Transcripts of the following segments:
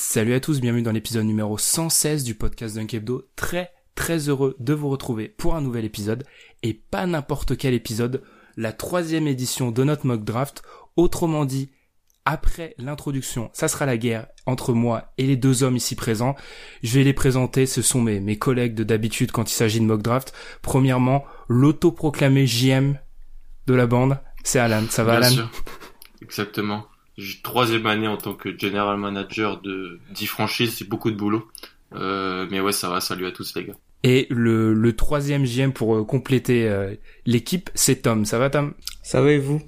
Salut à tous, bienvenue dans l'épisode numéro 116 du podcast Dunk Hebdo. Très très heureux de vous retrouver pour un nouvel épisode et pas n'importe quel épisode, la troisième édition de notre mock draft. Autrement dit, après l'introduction, ça sera la guerre entre moi et les deux hommes ici présents. Je vais les présenter, ce sont mes, mes collègues de d'habitude quand il s'agit de mock draft. Premièrement, l'autoproclamé JM de la bande, c'est Alan. Ça va Bien Alan sûr. Exactement. J'ai troisième année en tant que general manager de 10 franchises, c'est beaucoup de boulot. Euh, mais ouais, ça va, salut à tous les gars. Et le, le troisième JM pour euh, compléter euh, l'équipe, c'est Tom. Ça va Tom? Ça va et vous?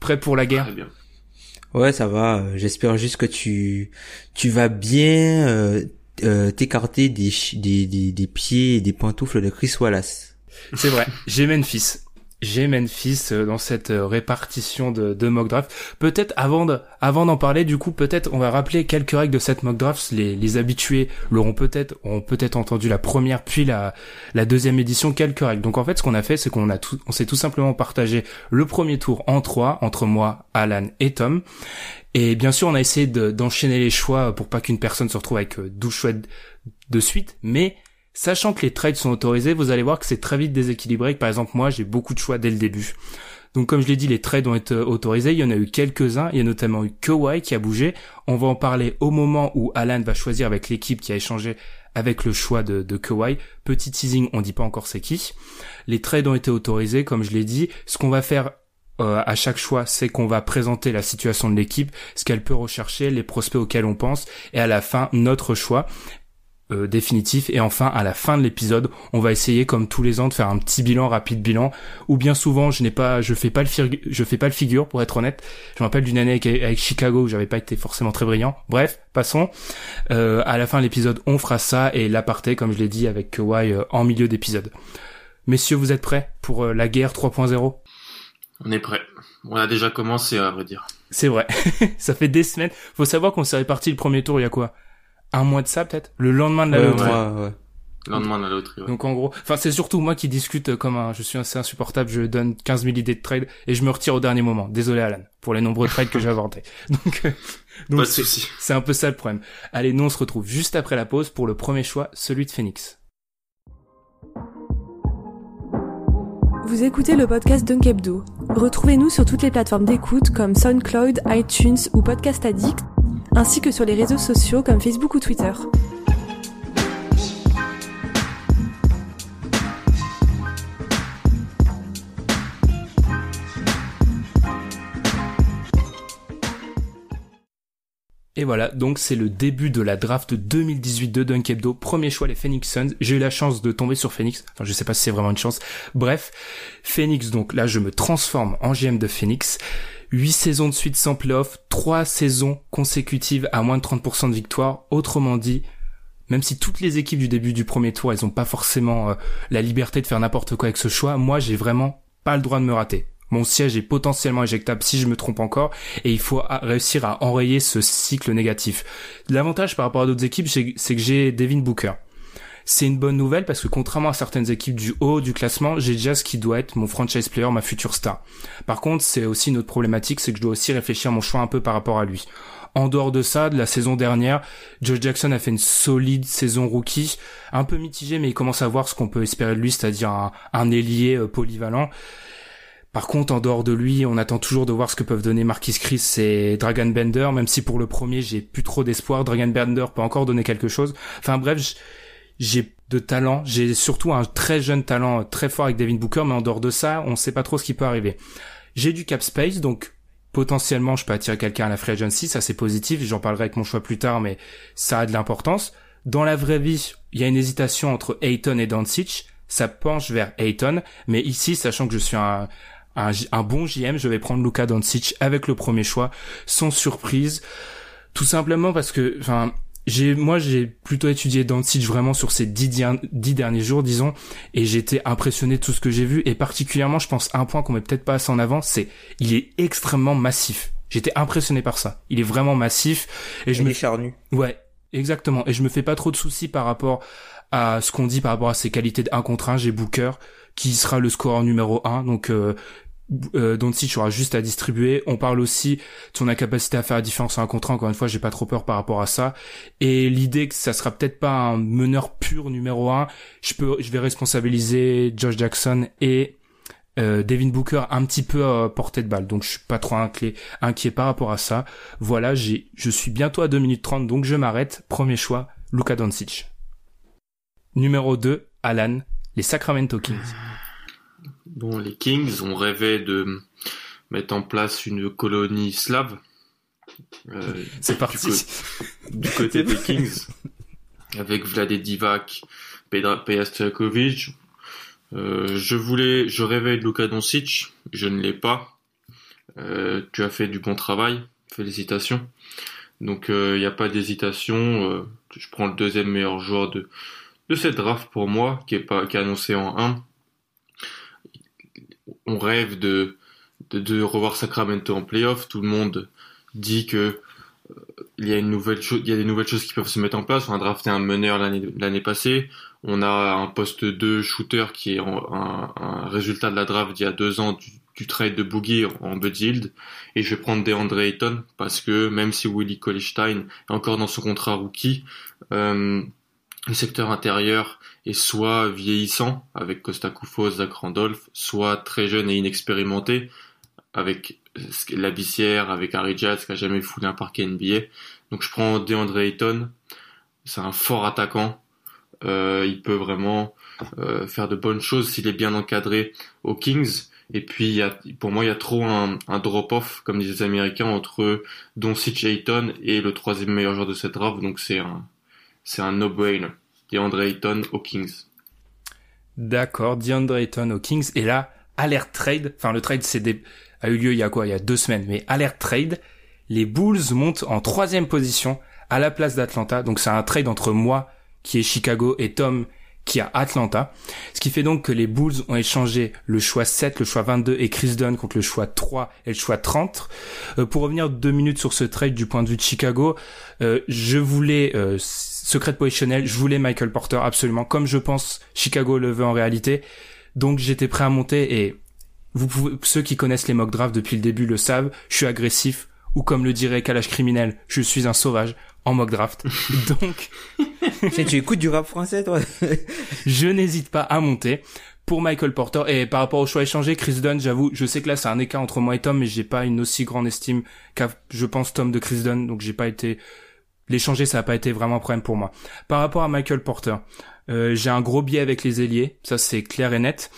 Prêt pour la guerre? Très bien. Ouais, ça va. J'espère juste que tu tu vas bien euh, euh, t'écarter des des des pieds et des pantoufles de Chris Wallace. C'est vrai. J'ai Memphis. J'ai Memphis euh, dans cette euh, répartition de, de mock draft. Peut-être avant de, avant d'en parler, du coup, peut-être on va rappeler quelques règles de cette mock draft. Les, habitués l'auront peut-être, ont peut-être entendu la première puis la, deuxième édition. Quelques règles. Donc en fait, ce qu'on a fait, c'est qu'on a tout, on s'est tout simplement partagé le premier tour en trois entre moi, Alan et Tom. Et bien sûr, on a essayé de- d'enchaîner les choix pour pas qu'une personne se retrouve avec euh, 12 choix de, de suite, mais Sachant que les trades sont autorisés, vous allez voir que c'est très vite déséquilibré. Par exemple, moi, j'ai beaucoup de choix dès le début. Donc, comme je l'ai dit, les trades ont été autorisés. Il y en a eu quelques-uns. Il y a notamment eu Kawhi qui a bougé. On va en parler au moment où Alan va choisir avec l'équipe qui a échangé avec le choix de, de. Petit teasing, on dit pas encore c'est qui. Les trades ont été autorisés, comme je l'ai dit. Ce qu'on va faire euh, à chaque choix, c'est qu'on va présenter la situation de l'équipe, ce qu'elle peut rechercher, les prospects auxquels on pense, et à la fin, notre choix euh, définitif. Et enfin, à la fin de l'épisode, on va essayer, comme tous les ans, de faire un petit bilan, rapide bilan. Ou bien souvent, je n'ai pas, je fais pas le je fais pas le figure, pour être honnête. Je me rappelle d'une année avec, avec Chicago où j'avais pas été forcément très brillant. Bref, passons. Euh, à la fin de l'épisode, on fera ça et l'aparté, comme je l'ai dit, avec Kawhi euh, en milieu d'épisode. Messieurs, vous êtes prêts pour euh, la guerre 3.0 On est prêt. On a déjà commencé, à vrai dire. C'est vrai. ça fait des semaines. Faut savoir qu'on s'est réparti le premier tour il y a quoi? Un mois de ça peut-être Le lendemain de la Ouais, loterie. ouais. Lendemain de la loterie, ouais. Donc en gros, enfin c'est surtout moi qui discute comme un, je suis assez insupportable, je donne 15 000 idées de trade et je me retire au dernier moment. Désolé Alan pour les nombreux trades que j'ai inventés. Donc, euh, donc Pas de c'est, souci. c'est un peu ça le problème. Allez, nous on se retrouve juste après la pause pour le premier choix, celui de Phoenix. Vous écoutez le podcast Dunk Hebdo. Retrouvez-nous sur toutes les plateformes d'écoute comme SoundCloud, iTunes ou Podcast Addict, ainsi que sur les réseaux sociaux comme Facebook ou Twitter. Et voilà, donc c'est le début de la draft 2018 de Dunk Hebdo. Premier choix, les Phoenix Suns. J'ai eu la chance de tomber sur Phoenix. Enfin, je sais pas si c'est vraiment une chance. Bref, Phoenix, donc là, je me transforme en GM de Phoenix. 8 saisons de suite sans playoff, 3 saisons consécutives à moins de 30% de victoire. Autrement dit, même si toutes les équipes du début du premier tour, elles ont pas forcément euh, la liberté de faire n'importe quoi avec ce choix, moi, j'ai vraiment pas le droit de me rater. Mon siège est potentiellement éjectable si je me trompe encore et il faut a- réussir à enrayer ce cycle négatif. L'avantage par rapport à d'autres équipes, c'est que j'ai Devin Booker. C'est une bonne nouvelle parce que contrairement à certaines équipes du haut du classement, j'ai déjà ce qui doit être mon franchise player, ma future star. Par contre, c'est aussi une autre problématique, c'est que je dois aussi réfléchir à mon choix un peu par rapport à lui. En dehors de ça, de la saison dernière, Joe Jackson a fait une solide saison rookie, un peu mitigé, mais il commence à voir ce qu'on peut espérer de lui, c'est-à-dire un, un ailier euh, polyvalent. Par contre, en dehors de lui, on attend toujours de voir ce que peuvent donner Marquis Chris et Dragon Bender, même si pour le premier, j'ai plus trop d'espoir. Dragon Bender peut encore donner quelque chose. Enfin bref, j'ai de talent. J'ai surtout un très jeune talent très fort avec Devin Booker, mais en dehors de ça, on sait pas trop ce qui peut arriver. J'ai du cap space, donc potentiellement je peux attirer quelqu'un à la free agency, ça c'est positif, j'en parlerai avec mon choix plus tard, mais ça a de l'importance. Dans la vraie vie, il y a une hésitation entre Ayton et Doncic, ça penche vers Ayton, mais ici, sachant que je suis un, un, un bon JM, je vais prendre Luka Doncic avec le premier choix, sans surprise, tout simplement parce que, enfin, j'ai moi j'ai plutôt étudié Doncic vraiment sur ces dix, dix derniers jours disons et j'ai été impressionné de tout ce que j'ai vu et particulièrement je pense un point qu'on met peut-être pas assez en avant c'est il est extrêmement massif. J'étais impressionné par ça. Il est vraiment massif et je Il me est charnu. ouais exactement. Et je me fais pas trop de soucis par rapport à ce qu'on dit par rapport à ses qualités de 1 contre 1 j'ai Booker qui sera le scoreur numéro 1 donc euh, euh, Doncic aura juste à distribuer. On parle aussi de son incapacité à faire la différence en un contre un. Encore une fois, j'ai pas trop peur par rapport à ça. Et l'idée que ça sera peut-être pas un meneur pur numéro un, je peux, je vais responsabiliser Josh Jackson et euh, Devin Booker un petit peu à portée de balle. Donc je suis pas trop inquiet, inquiet par rapport à ça. Voilà, j'ai, je suis bientôt à 2 minutes 30, donc je m'arrête. Premier choix, Luka Doncic. Numéro 2, Alan, les Sacramento Kings. Bon, les Kings ont rêvé de mettre en place une colonie slave. Euh, C'est parti. du côté des Kings, avec Vlade Divac, Pedra. Euh, je voulais, je rêvais de Luka Doncic, je ne l'ai pas. Euh, tu as fait du bon travail, félicitations. Donc il n'y a pas d'hésitation. euh, je prends le deuxième meilleur joueur de de cette draft pour moi, qui est pas qui est annoncé en 1 on rêve de, de, revoir Sacramento en playoff. Tout le monde dit que euh, il y a une nouvelle il y a des nouvelles choses qui peuvent se mettre en place. On a drafté un meneur l'année passée. On a un poste 2 shooter qui est en- un, résultat de la draft d'il y a deux ans du, trade de Boogie en Bud Yield. Et je vais prendre DeAndre Ayton parce que même si Willie Colestein est encore dans son contrat rookie, euh, le secteur intérieur est soit vieillissant avec Costa Koufos, Zach Randolph, soit très jeune et inexpérimenté avec Labissière, avec Harry Giles qui a jamais foulé un parquet NBA. Donc je prends DeAndre Ayton. C'est un fort attaquant. Euh, il peut vraiment euh, faire de bonnes choses s'il est bien encadré aux Kings. Et puis y a, pour moi il y a trop un, un drop-off comme disent les Américains entre Doncic Ayton et le troisième meilleur joueur de cette draft. Donc c'est un c'est un no-brainer. DeAndre. D'accord, DeAndre Ayton. Et là, alert trade. Enfin, le trade des... a eu lieu il y a quoi? Il y a deux semaines. Mais alert trade. Les Bulls montent en troisième position à la place d'Atlanta. Donc c'est un trade entre moi qui est Chicago et Tom qui à Atlanta. Ce qui fait donc que les Bulls ont échangé le choix 7, le choix 22 et Chris Dunn contre le choix 3 et le choix 30. Euh, pour revenir deux minutes sur ce trade du point de vue de Chicago, euh, je voulais euh, secret positionnel, je voulais Michael Porter absolument, comme je pense Chicago le veut en réalité. Donc j'étais prêt à monter et vous pouvez, ceux qui connaissent les mock drafts depuis le début le savent, je suis agressif ou comme le dirait Kalash criminel, je suis un sauvage en mock draft. Donc tu écoutes du rap français, toi? Je n'hésite pas à monter pour Michael Porter et par rapport au choix échangé Chris Dunn j'avoue je sais que là c'est un écart entre moi et Tom mais j'ai pas une aussi grande estime qu'a je pense Tom de Chris Dunn donc j'ai pas été l'échanger ça a pas été vraiment un problème pour moi. Par rapport à Michael Porter euh, j'ai un gros biais avec les ailiers ça c'est clair et net.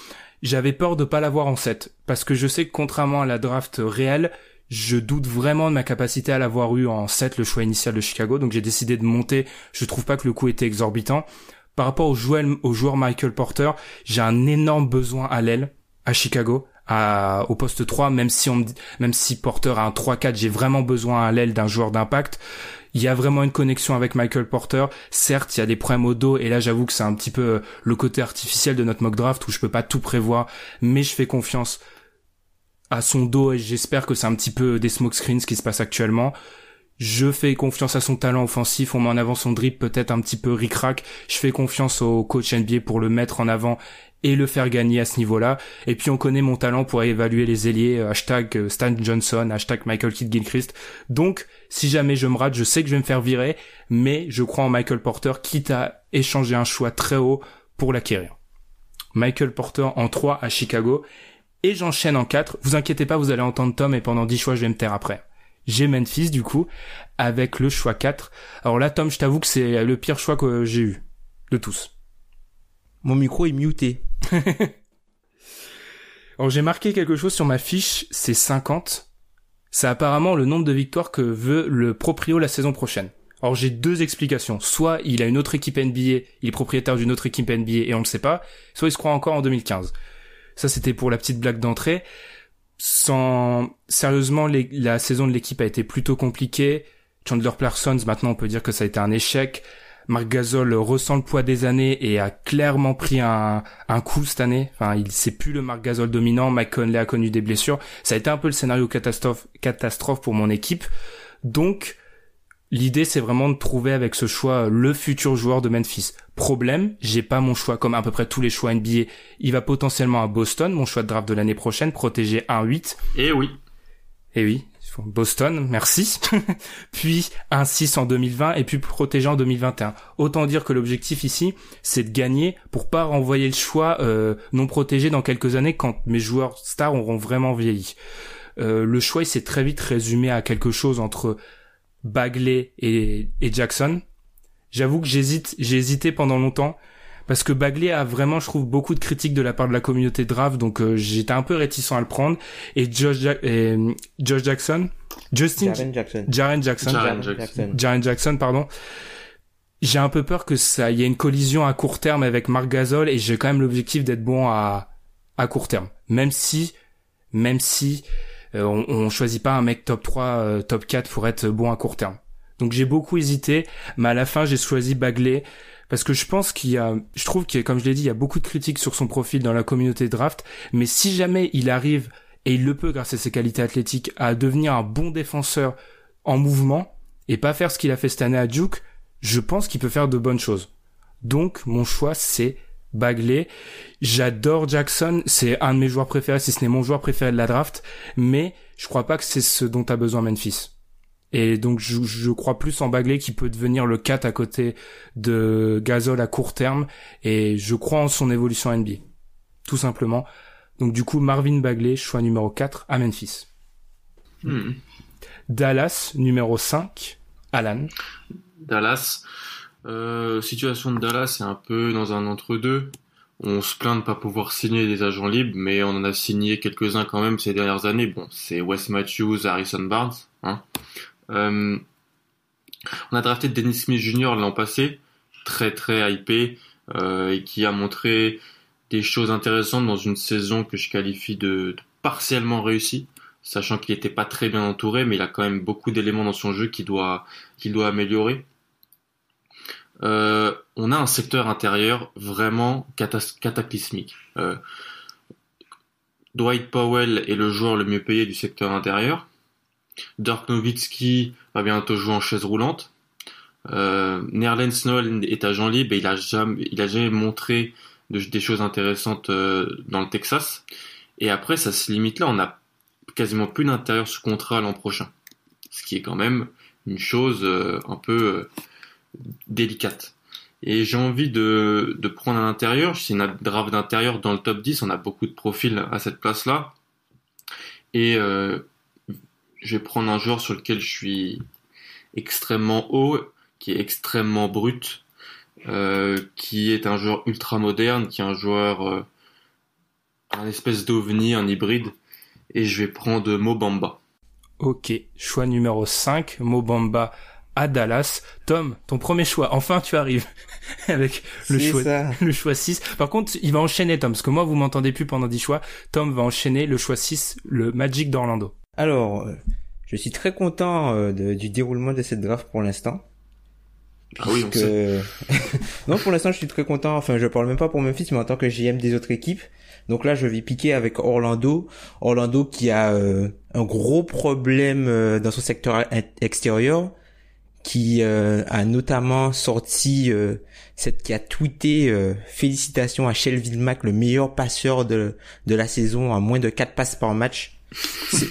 J'avais peur de pas l'avoir en 7 parce que je sais que contrairement à la draft réelle je doute vraiment de ma capacité à l'avoir eu en 7 le choix initial de Chicago. Donc j'ai décidé de monter. Je trouve pas que le coût était exorbitant. Par rapport au joueur, Michael Porter, j'ai un énorme besoin à l'aile à Chicago, au poste 3, même si on me dit- même si Porter a un 3-4, j'ai vraiment besoin à l'aile d'un joueur d'impact. Il y a vraiment une connexion avec Michael Porter. Certes, il y a des problèmes au dos et là j'avoue que c'est un petit peu euh, le côté artificiel de notre mock draft où je peux pas tout prévoir, mais je fais confiance à son dos et j'espère que c'est un petit peu des smoke screens qui se passent actuellement. Je fais confiance à son talent offensif, on met en avant son drip peut-être un petit peu ric-rac. Je fais confiance au coach NBA pour le mettre en avant et le faire gagner à ce niveau-là. Et puis on connaît mon talent pour évaluer les ailiers, euh, hashtag euh, Stan Johnson, hashtag Michael Kidd Gilchrist. Donc si jamais je me rate, je sais que je vais me faire virer, mais je crois en Michael Porter, quitte à échanger un choix très haut pour l'acquérir. Michael Porter en 3 à Chicago, et j'enchaîne en 4. Vous inquiétez pas, vous allez entendre Tom, et pendant 10 choix, je vais me taire après. J'ai Memphis, du coup, avec le choix 4. Alors là, Tom, je t'avoue que c'est le pire choix que j'ai eu. De tous. Mon micro est muté. Alors j'ai marqué quelque chose sur ma fiche, c'est 50. C'est apparemment le nombre de victoires que veut le proprio la saison prochaine. Alors j'ai deux explications. Soit il a une autre équipe NBA, il est propriétaire d'une autre équipe NBA et on le sait pas, soit il se croit encore en 2015. Ça c'était pour la petite blague d'entrée. Sans sérieusement, la saison de l'équipe a été plutôt compliquée. Chandler Parsons, maintenant on peut dire que ça a été un échec. Marc Gasol ressent le poids des années et a clairement pris un, un coup cette année. Enfin, il c'est plus le Marc Gasol dominant. Mike Conley a connu des blessures. Ça a été un peu le scénario catastrophe, catastrophe pour mon équipe. Donc, l'idée c'est vraiment de trouver avec ce choix le futur joueur de Memphis. Problème, j'ai pas mon choix comme à peu près tous les choix NBA. Il va potentiellement à Boston, mon choix de draft de l'année prochaine, protégé 1-8. Et oui. Et oui, Boston, merci. puis un 6 en 2020 et puis protégé en 2021. Autant dire que l'objectif ici, c'est de gagner pour pas renvoyer le choix euh, non protégé dans quelques années quand mes joueurs stars auront vraiment vieilli. Euh, le choix il s'est très vite résumé à quelque chose entre Bagley et, et Jackson. J'avoue que j'hésite, j'ai hésité pendant longtemps parce que Bagley a vraiment, je trouve, beaucoup de critiques de la part de la communauté draft, donc euh, j'étais un peu réticent à le prendre. Et Josh, et, Josh Jackson, Justin, Jaren Jackson. Jaren Jackson, Jaren Jackson. Jaren Jackson, pardon. J'ai un peu peur que ça, il y ait une collision à court terme avec Marc Gasol et j'ai quand même l'objectif d'être bon à à court terme, même si, même si on, on choisit pas un mec top 3, euh, top 4 pour être bon à court terme. Donc j'ai beaucoup hésité, mais à la fin j'ai choisi Bagley parce que je pense qu'il y a, je trouve qu'il comme je l'ai dit, il y a beaucoup de critiques sur son profil dans la communauté draft, mais si jamais il arrive, et il le peut grâce à ses qualités athlétiques, à devenir un bon défenseur en mouvement, et pas faire ce qu'il a fait cette année à Duke, je pense qu'il peut faire de bonnes choses. Donc, mon choix, c'est Bagley. J'adore Jackson, c'est un de mes joueurs préférés, si ce n'est mon joueur préféré de la draft, mais je crois pas que c'est ce dont a besoin Memphis. Et donc je, je, crois plus en Bagley qui peut devenir le 4 à côté de Gasol à court terme et je crois en son évolution NBA. Tout simplement. Donc du coup Marvin Bagley, choix numéro 4 à Memphis. Hmm. Dallas numéro 5, Alan. Dallas. Euh, situation de Dallas, c'est un peu dans un entre-deux. On se plaint de pas pouvoir signer des agents libres, mais on en a signé quelques-uns quand même ces dernières années. Bon, c'est Wes Matthews, Harrison Barnes. Hein. Euh, on a drafté Dennis Smith Jr. l'an passé, très très hypé, euh, et qui a montré des choses intéressantes dans une saison que je qualifie de, partiellement réussie, sachant qu'il n'était pas très bien entouré, mais il a quand même beaucoup d'éléments dans son jeu qu'il doit, qu'il doit améliorer. Euh, on a un secteur intérieur vraiment cataclysmique. Euh, Dwight Powell est le joueur le mieux payé du secteur intérieur. Dirk Nowitzki va bientôt jouer en chaise roulante. Euh, Nerlens est agent libre et il a jamais, il montré des choses intéressantes euh, dans le Texas. Et après, ça se limite là. On a quasiment plus d'intérieur sous contrat l'an prochain. Ce qui est quand même une chose un peu délicate. Et j'ai envie de, de prendre un intérieur. C'est une draft d'intérieur dans le top 10. On a beaucoup de profils à cette place-là. Et euh, je vais prendre un joueur sur lequel je suis extrêmement haut, qui est extrêmement brut, euh, qui est un joueur ultra moderne, qui est un joueur, euh, un espèce d'ovni, un hybride, et je vais prendre Mobamba. Ok, choix numéro 5, Mobamba à Dallas. Tom, ton premier choix, enfin tu arrives avec le choix, le choix 6. Par contre, il va enchaîner Tom, parce que moi vous m'entendez plus pendant 10 choix. Tom va enchaîner le choix 6, le Magic d'Orlando. Alors, euh, je suis très content euh, du déroulement de cette draft pour l'instant. Ah oui, on sait. non, pour l'instant, je suis très content. Enfin, je parle même pas pour Memphis, mais en tant que GM des autres équipes. Donc là, je vais piquer avec Orlando. Orlando qui a euh, un gros problème dans son secteur extérieur, qui euh, a notamment sorti euh, cette qui a tweeté euh, félicitations à Shelville Mack le meilleur passeur de de la saison à moins de 4 passes par match.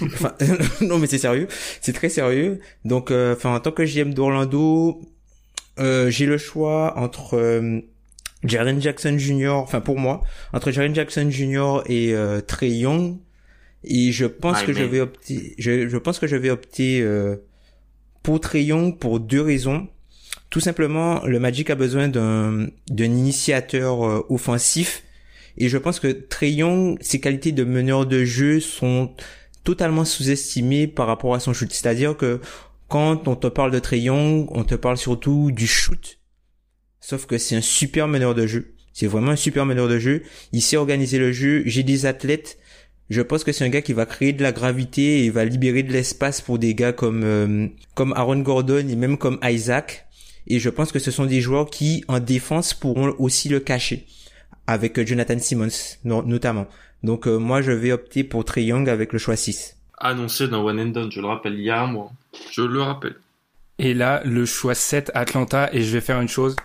Enfin, non mais c'est sérieux, c'est très sérieux. Donc enfin en tant que GM d'Orlando, j'ai le choix entre Jaren Jackson Jr. enfin pour moi, entre Jaren Jackson Jr. et Trey Young et je pense que je vais opter je, je pense que je vais opter pour Trey Young pour deux raisons. Tout simplement, le Magic a besoin d'un initiateur euh, offensif et je pense que Trey Young, ses qualités de meneur de jeu sont totalement sous-estimées par rapport à son shoot. C'est-à-dire que quand on te parle de Trey Young, on te parle surtout du shoot. Sauf que c'est un super meneur de jeu. C'est vraiment un super meneur de jeu. Il sait organiser le jeu. J'ai des athlètes je pense que c'est un gars qui va créer de la gravité et va libérer de l'espace pour des gars comme euh, comme Aaron Gordon et même comme Isaac. Et je pense que ce sont des joueurs qui, en défense, pourront aussi le cacher avec euh, Jonathan Simmons notamment. Donc euh, moi, je vais opter pour Trey Young avec le choix 6. Annoncé dans One and Done, je le rappelle, il y a un mois. Je le rappelle. Et là, le choix 7, Atlanta, et je vais faire une chose.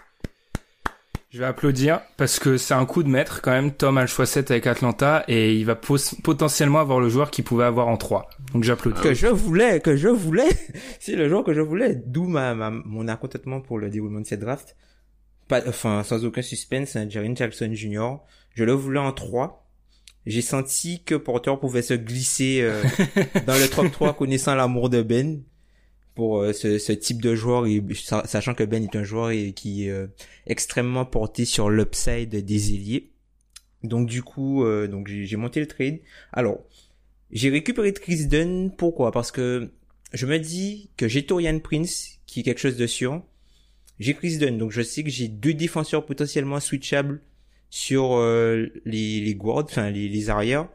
Je vais applaudir parce que c'est un coup de maître quand même. Tom a le choix 7 avec Atlanta et il va potentiellement avoir le joueur qu'il pouvait avoir en 3. Donc j'applaudis. Que je voulais, que je voulais. c'est le joueur que je voulais. D'où ma, mon accontentement pour le déroulement de cette draft. Pas, enfin, sans aucun suspense, hein, Jaren Jackson Jr. Je le voulais en 3. J'ai senti que Porter pouvait se glisser euh, dans le top 3 connaissant l'amour de Ben pour euh, ce, ce, type de joueur, sachant que Ben est un joueur qui est euh, extrêmement porté sur l'upside des ailiers. Donc du coup, euh, donc j'ai monté le trade. Alors, j'ai récupéré Chris Dunn. Pourquoi? Parce que je me dis que j'ai Torian Prince, qui est quelque chose de sûr. J'ai Chris Dunn, donc je sais que j'ai deux défenseurs potentiellement switchables sur les, les guards, enfin les, les arrières.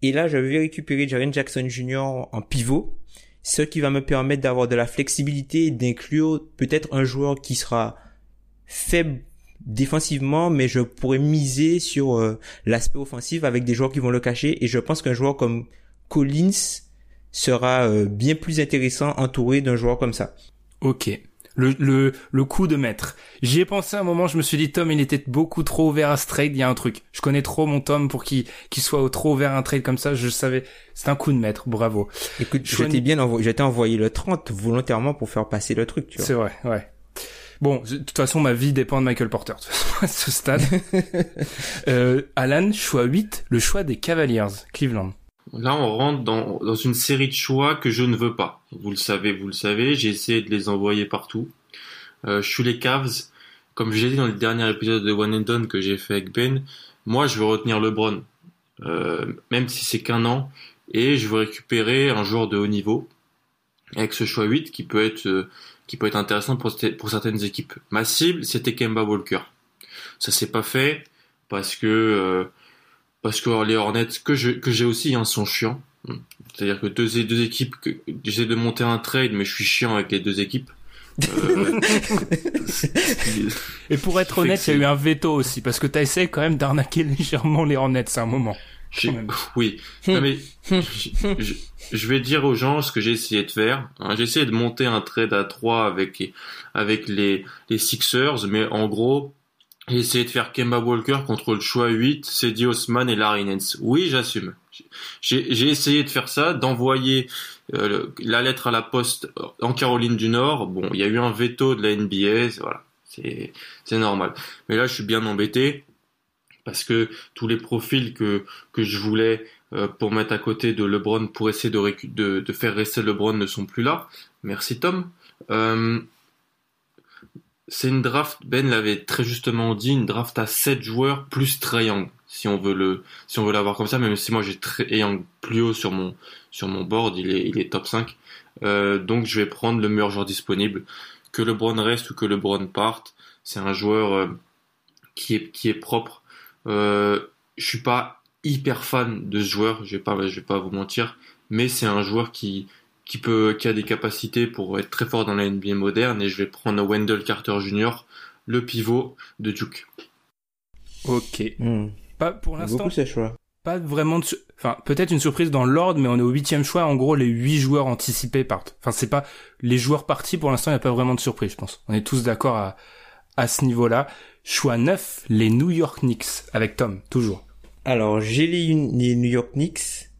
Et là, je vais récupérer Jaren Jackson Jr. en pivot ce qui va me permettre d'avoir de la flexibilité d'inclure peut-être un joueur qui sera faible défensivement, mais je pourrais miser sur euh, l'aspect offensif avec des joueurs qui vont le cacher. Et je pense qu'un joueur comme Collins sera euh, bien plus intéressant entouré d'un joueur comme ça. Ok le, le, le coup de maître. J'y ai pensé un moment, je me suis dit, Tom, il était beaucoup trop ouvert à ce trade, il y a un truc. Je connais trop mon Tom pour qu'il qu'il soit trop ouvert à un trade comme ça, je savais, c'est un coup de maître, bravo. Écoute, je t'ai bien envoyé, envoyé le 30 volontairement pour faire passer le truc, tu vois. C'est vrai, ouais. Bon, de toute façon, ma vie dépend de Michael Porter, à ce stade. euh, Alan, choix 8, le choix des Cavaliers, Cleveland. Là, on rentre dans, une série de choix que je ne veux pas. Vous le savez, vous le savez. J'ai essayé de les envoyer partout. Euh, je suis les Cavs. Comme j'ai dit dans le dernier épisode de One and Done que j'ai fait avec Ben, moi, je veux retenir LeBron. Euh, même si c'est qu'un an. Et je veux récupérer un joueur de haut niveau. Avec ce choix 8 qui peut être, euh, qui peut être intéressant pour, certaines équipes. Ma cible, c'était Kemba Walker. Ça s'est pas fait parce que, parce que les Hornets que je que j'ai aussi hein, sont chiants. C'est-à-dire que deux deux équipes que j'essaie de monter un trade mais je suis chiant avec les deux équipes. Euh... Et pour être honnête, il y a eu un veto aussi parce que tu as essayé quand même d'arnaquer légèrement les Hornets à un moment. Oui, non, mais je, je, vais dire aux gens ce que j'ai essayé de faire. Hein, j'ai essayé de monter un trade à 3 avec avec les les Sixers, mais en gros, j'ai essayé de faire Kemba Walker contre le choix 8, Cedi Osman et Larry Nance. Oui, j'assume. J'ai essayé de faire ça, d'envoyer euh, la lettre à la poste en Caroline du Nord. Bon, il y a eu un veto de la NBA, voilà, c'est normal. Mais là, je suis bien embêté parce que tous les profils que que je voulais euh, pour mettre à côté de LeBron pour essayer de, de, de faire rester LeBron ne sont plus là. Merci Tom. Euh, c'est une draft, Ben l'avait très justement dit, une draft à 7 joueurs plus Triangle, si on veut le, si on veut l'avoir comme ça, même si moi j'ai Triangle plus haut sur mon, sur mon board, il est, il est top 5. Euh, donc je vais prendre le meilleur joueur disponible. Que le LeBron reste ou que le LeBron parte, c'est un joueur euh, qui est, qui est propre. Euh, je suis pas hyper fan de ce joueur, je vais pas, je vais pas vous mentir, mais c'est un joueur qui, qui peut, qui a des capacités pour être très fort dans la NBA moderne et je vais prendre Wendell Carter Jr., le pivot de Duke. Ok. Hmm. Pas pour l'instant. Beaucoup ces choix. pas vraiment de, enfin peut-être une surprise dans l'ordre, mais on est au huitième choix. En gros, les huit joueurs anticipés partent. Enfin, c'est pas les joueurs partis pour l'instant. Il n'y a pas vraiment de surprise, je pense. On est tous d'accord à à ce niveau-là. Choix 9, les New York Knicks avec Tom, toujours. Alors j'ai les, les, New York Knicks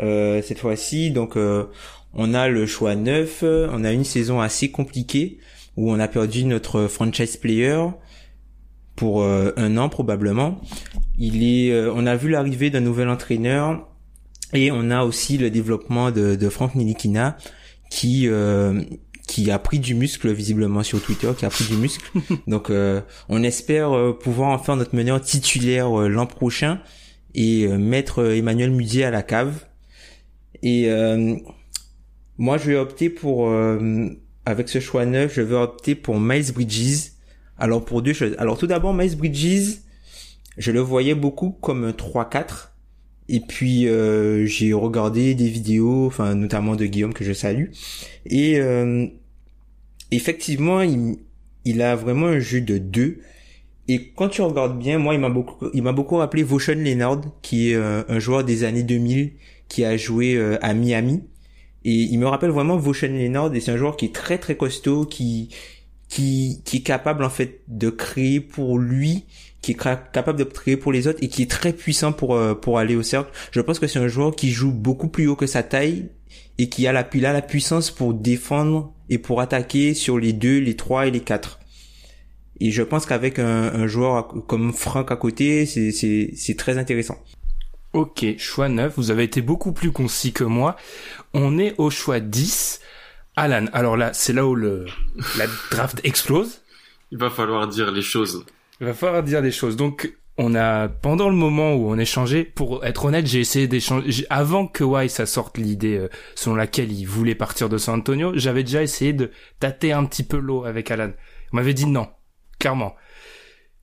euh, cette fois-ci. Donc euh, on a le choix 9. On a une saison assez compliquée où on a perdu notre franchise player pour euh, un an probablement. Il est, euh, on a vu l'arrivée d'un nouvel entraîneur et on a aussi le développement de, de Frank Nilikina qui euh, qui a pris du muscle visiblement sur Twitter, qui a pris du muscle. Donc on espère pouvoir en faire notre meneur titulaire l'an prochain et mettre Emmanuel Mudier à la cave. Et moi je vais opter pour avec ce choix neuf, je vais opter pour Miles Bridges. Alors pour deux choses. Alors tout d'abord Miles Bridges, je le voyais beaucoup comme un 3-4. Et puis euh, j'ai regardé des vidéos, enfin notamment de Guillaume que je salue. Et euh, effectivement, il, il, a vraiment un jeu de 2. Et quand tu regardes bien, moi il m'a beaucoup, il m'a beaucoup rappelé Vauchon Leonard, qui est euh, un joueur des années 2000 qui a joué à Miami. Et il me rappelle vraiment Vauchon Leonard et c'est un joueur qui est très très costaud, qui qui qui est capable en fait de créer pour lui qui est capable de créer pour les autres et qui est très puissant pour euh, pour aller au cercle. Je pense que c'est un joueur qui joue beaucoup plus haut que sa taille et qui a la, puissance pour défendre et pour attaquer sur les deux, les trois et les quatre. Et je pense qu'avec un, un, joueur comme Franck à côté, c'est très intéressant. Ok, choix 9, vous avez été beaucoup plus concis que moi. On est au choix 10. Alan, alors là, c'est là où le la draft explose. Il va falloir dire les choses. Il va falloir dire des choses. Donc, on a, pendant le moment où on échangeait, pour être honnête, j'ai essayé d'échanger, avant que Wai ça sorte l'idée euh, selon laquelle il voulait partir de San Antonio, j'avais déjà essayé de tâter un petit peu l'eau avec Alan. On m'avait dit non, clairement.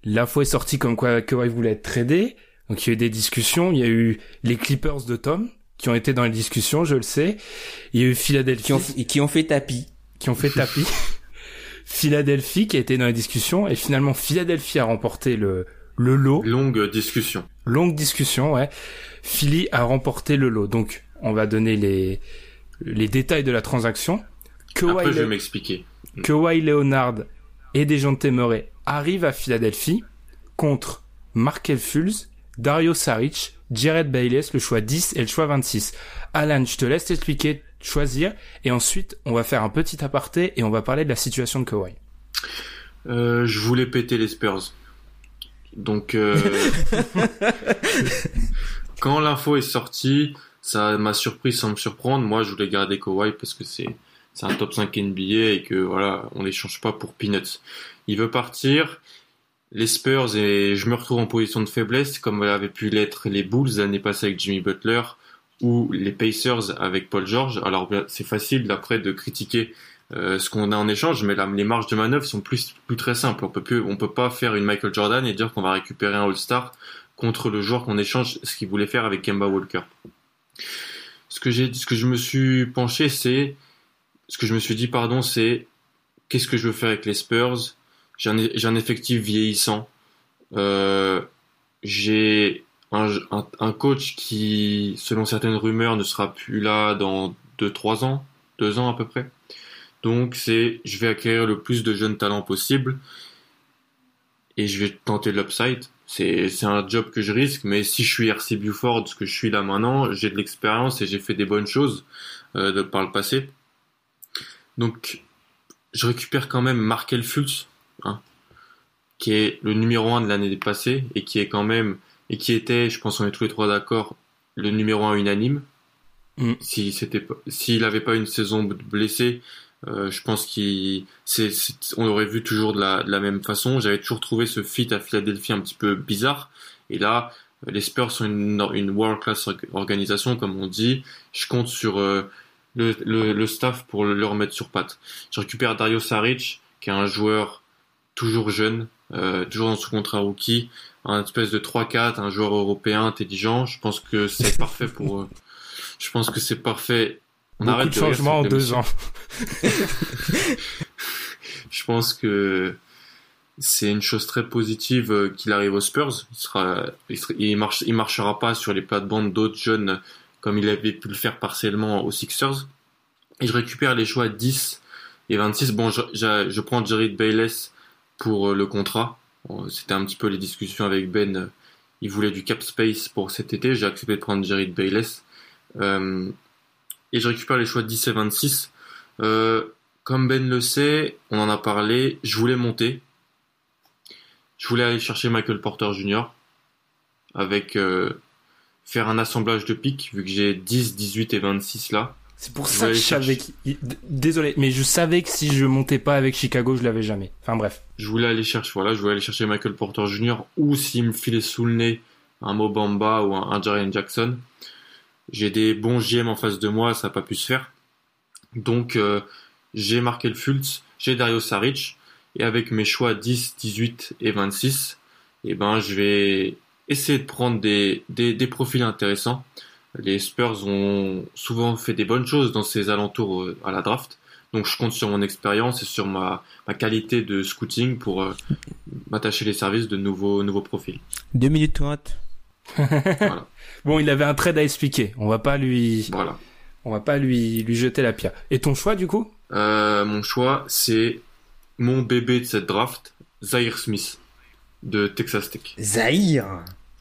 L'info est sortie comme quoi Kawhi voulait être tradé. Donc il y a eu des discussions, il y a eu les Clippers de Tom qui ont été dans les discussions, je le sais. Il y a eu Philadelphie qui ont, qui ont fait tapis, qui ont fait tapis. Philadelphie qui a été dans les discussions et finalement Philadelphie a remporté le le lot. Longue discussion. Longue discussion, ouais. Philly a remporté le lot. Donc on va donner les les détails de la transaction. Kawhi Après, je vais m'expliquer. Kawhi Leonard et Dejounte Murray arrivent à Philadelphie contre Markel Fultz, Dario Saric, Jared Bayless, le choix 10 et le choix 26. Alan, je te laisse t'expliquer choisir. Et ensuite, on va faire un petit aparté et on va parler de la situation de Kawhi. Euh, je voulais péter les Spurs. Donc, euh, quand l'info est sortie, ça m'a surpris sans me surprendre. Moi, je voulais garder Kawhi parce que c'est c'est un top 5 NBA et que voilà, on l'échange pas pour peanuts. Il veut partir. Les Spurs et je me retrouve en position de faiblesse comme avait pu l'être les Bulls l'année passée avec Jimmy Butler ou les Pacers avec Paul George. Alors c'est facile d'après de critiquer euh, ce qu'on a en échange, mais les marges de manœuvre sont plus plus très simples. On peut plus, on peut pas faire une Michael Jordan et dire qu'on va récupérer un All-Star contre le joueur qu'on échange, ce qu'il voulait faire avec Kemba Walker. Ce que j'ai, ce que je me suis penché, c'est, ce que je me suis dit, pardon, c'est qu'est-ce que je veux faire avec les Spurs? J'ai un, un effectif vieillissant. Euh, j'ai un, coach qui, selon certaines rumeurs, ne sera plus là dans 2-3 ans, 2 ans à peu près. Donc c'est, je vais acquérir le plus de jeunes talents possible et je vais tenter l'upside. C'est, c'est un job que je risque, mais si je suis RC Buford, ce que je suis là maintenant, j'ai de l'expérience et j'ai fait des bonnes choses euh, par le passé. Donc je récupère quand même Markel Fultz, qui est le numéro 1 de l'année passée et qui est quand même et qui était, je pense qu'on est tous les trois d'accord, le numéro un unanime. Mm. Si c'était, s'il n'avait pas une saison blessée, euh, je pense qu'on on aurait vu toujours de la, de la même façon. J'avais toujours trouvé ce fit à Philadelphie un petit peu bizarre. Et là, les Spurs sont une, une world class organisation, comme on dit. Je compte sur euh, le, le, le, staff pour le remettre sur patte. Je récupère Dario Saric, qui est un joueur toujours jeune, euh, toujours dans son contrat rookie, un espèce de 3-4, un joueur européen intelligent. Je pense que c'est parfait pour. Euh, je pense que c'est parfait. On Beaucoup arrête de changement en deux ans. je pense que c'est une chose très positive euh, qu'il arrive aux Spurs. Il sera, il, sera- il marche, il marchera pas sur les plates-bandes d'autres jeunes comme il avait pu le faire partiellement aux Sixers. Et je récupère les choix 10 et 26. Bon, je, je, je prends Jared Bayless pour euh, le contrat. Bon, C'était un petit peu les discussions avec Ben. euh, Il voulait du cap space pour cet été. J'ai accepté de prendre Jared Bayless. Euh, et je récupère les choix 10 et 26. Euh, comme Ben le sait, on en a parlé, je voulais monter. Je voulais aller chercher Michael Porter Jr. avec euh, faire un assemblage de pics vu que j'ai 10, 18 et 26 là. C'est pour ça que je savais D- Désolé, mais je savais que si je montais pas avec Chicago, je l'avais jamais. Enfin bref. Je voulais aller chercher voilà, je voulais aller chercher Michael Porter Jr. ou s'il me filait sous le nez un Mobamba ou un, un Jaren Jackson. J'ai des bons GM en face de moi, ça n'a pas pu se faire. Donc euh, j'ai marqué le Fultz, j'ai Dario Saric et avec mes choix 10, 18 et 26, eh ben je vais essayer de prendre des, des, des profils intéressants. Les Spurs ont souvent fait des bonnes choses dans ces alentours euh, à la draft. Donc je compte sur mon expérience et sur ma, ma qualité de scouting pour euh, m'attacher les services de nouveaux, nouveaux profils. 2 minutes 30. Voilà. Bon, il avait un trade à expliquer. On va pas lui, voilà. on va pas lui, lui jeter la pierre. Et ton choix, du coup? Euh, mon choix, c'est mon bébé de cette draft, Zaire Smith, de Texas Tech. Zahir.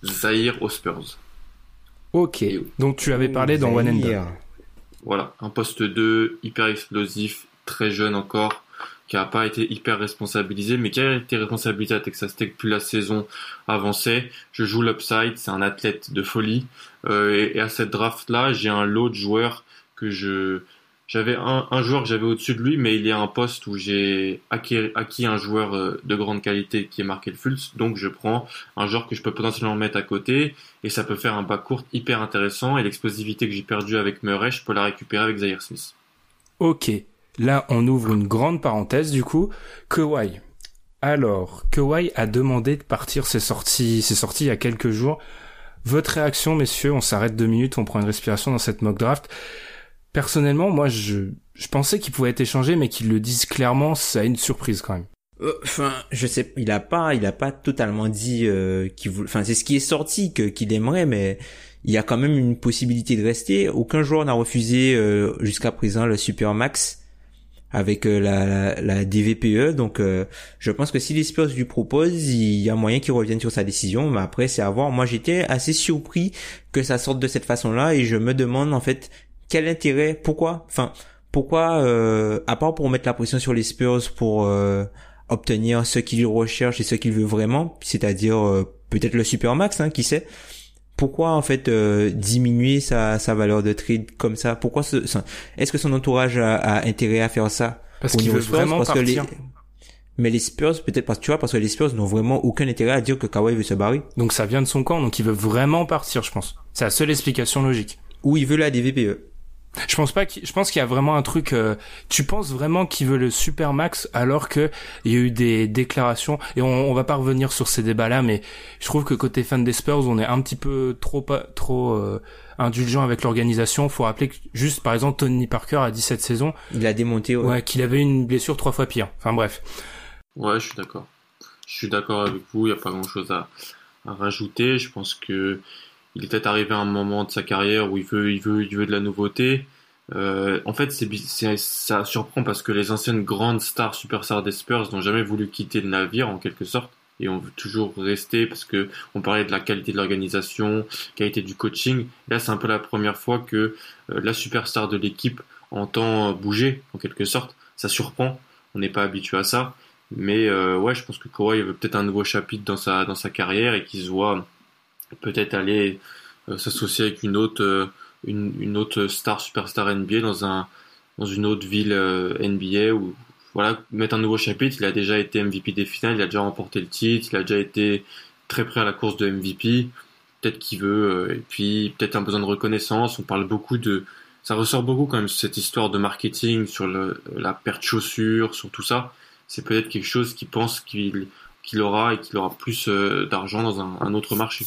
Zaire aux Spurs. Ok. Donc tu avais parlé dans One and Done. Voilà, un poste 2, hyper explosif, très jeune encore, qui a pas été hyper responsabilisé, mais qui a été responsabilisé à Texas Tech plus la saison avançait. Je joue l'upside, c'est un athlète de folie. Euh, et, et à cette draft-là, j'ai un lot de joueurs que je... J'avais un, joueur que j'avais au-dessus de lui, mais il y a un poste où j'ai acquis, un joueur euh, de grande qualité qui est marqué le Fultz, donc je prends un joueur que je peux potentiellement mettre à côté, et ça peut faire un bas court hyper intéressant, et l'explosivité que j'ai perdue avec Murray, je peux la récupérer avec Zaire Smith. Ok. Là, on ouvre une grande parenthèse, du coup. Kawhi. Alors, Kawhi a demandé de partir, c'est sorti, c'est sorti il y a quelques jours. Votre réaction, messieurs, on s'arrête deux minutes, on prend une respiration dans cette mock draft. Personnellement, moi, je, je pensais qu'il pouvait être échangé, mais qu'ils le disent clairement, ça a une surprise quand même. Euh, Enfin, je sais, il a pas, il a pas totalement dit euh, qu'il voulait. Enfin, c'est ce qui est sorti que qu'il aimerait, mais il y a quand même une possibilité de rester. Aucun joueur n'a refusé euh, jusqu'à présent le Supermax avec euh, la, la, la DVPE. Donc, euh, je pense que si les Spurs lui proposent, il y a moyen qu'il revienne sur sa décision. Mais après, c'est à voir. Moi, j'étais assez surpris que ça sorte de cette façon-là, et je me demande en fait quel intérêt, pourquoi, enfin, pourquoi, euh, à part pour mettre la pression sur les Spurs pour euh, obtenir ce qu'il recherche et ce qu'il veut vraiment, c'est-à-dire euh, peut-être le supermax, hein, qui sait. Pourquoi en fait euh, diminuer sa, sa valeur de trade comme ça? Pourquoi ce, est-ce que son entourage a, a intérêt à faire ça Parce qu'il veut Spurs, vraiment parce que les- partir. Mais les Spurs, peut-être parce que tu vois, parce que les Spurs n'ont vraiment aucun intérêt à dire que Kawhi veut se barrer. Donc ça vient de son camp, donc il veut vraiment partir, je pense. C'est la seule explication logique. Ou il veut la DVPE. Je pense pas qu'il, je pense qu'il y a vraiment un truc, euh, tu penses vraiment qu'il veut le super max alors que il y a eu des déclarations et on, on va pas revenir sur ces débats là mais je trouve que côté fan des Spurs on est un petit peu trop pas- trop euh, indulgent avec l'organisation. Faut rappeler que juste par exemple Tony Parker a dit cette saison Il a démonté. ouais. ouais, qu'il avait une blessure trois fois pire. Enfin bref. Ouais, je suis d'accord. Je suis d'accord avec vous, il n'y a pas grand-chose à, à rajouter. Je pense que il est peut-être arrivé à un moment de sa carrière où il veut, il veut, il veut de la nouveauté. Euh, en fait, c'est, ça surprend parce que les anciennes grandes stars, superstars des Spurs n'ont jamais voulu quitter le navire en quelque sorte et on veut toujours rester parce que on parlait de la qualité de l'organisation, qualité du coaching. Là, c'est un peu la première fois que euh, la superstar de l'équipe entend bouger en quelque sorte. Ça surprend. On n'est pas habitué à ça. Mais euh, ouais, je pense que Kawhi veut peut-être un nouveau chapitre dans sa dans sa carrière et qu'il se voit peut-être aller euh, s'associer avec une autre euh, une, une autre star superstar NBA dans un dans une autre ville euh, NBA ou voilà mettre un nouveau chapitre. Il a déjà été MVP des finales, il a déjà remporté le titre, il a déjà été très près à la course de MVP. Peut-être qu'il veut et puis peut-être un besoin de reconnaissance. On parle beaucoup de ça ressort beaucoup quand même cette histoire de marketing sur le, la perte chaussure, sur tout ça. C'est peut-être quelque chose qu'il pense qu'il qu'il aura et qu'il aura plus euh, d'argent dans un, un autre marché.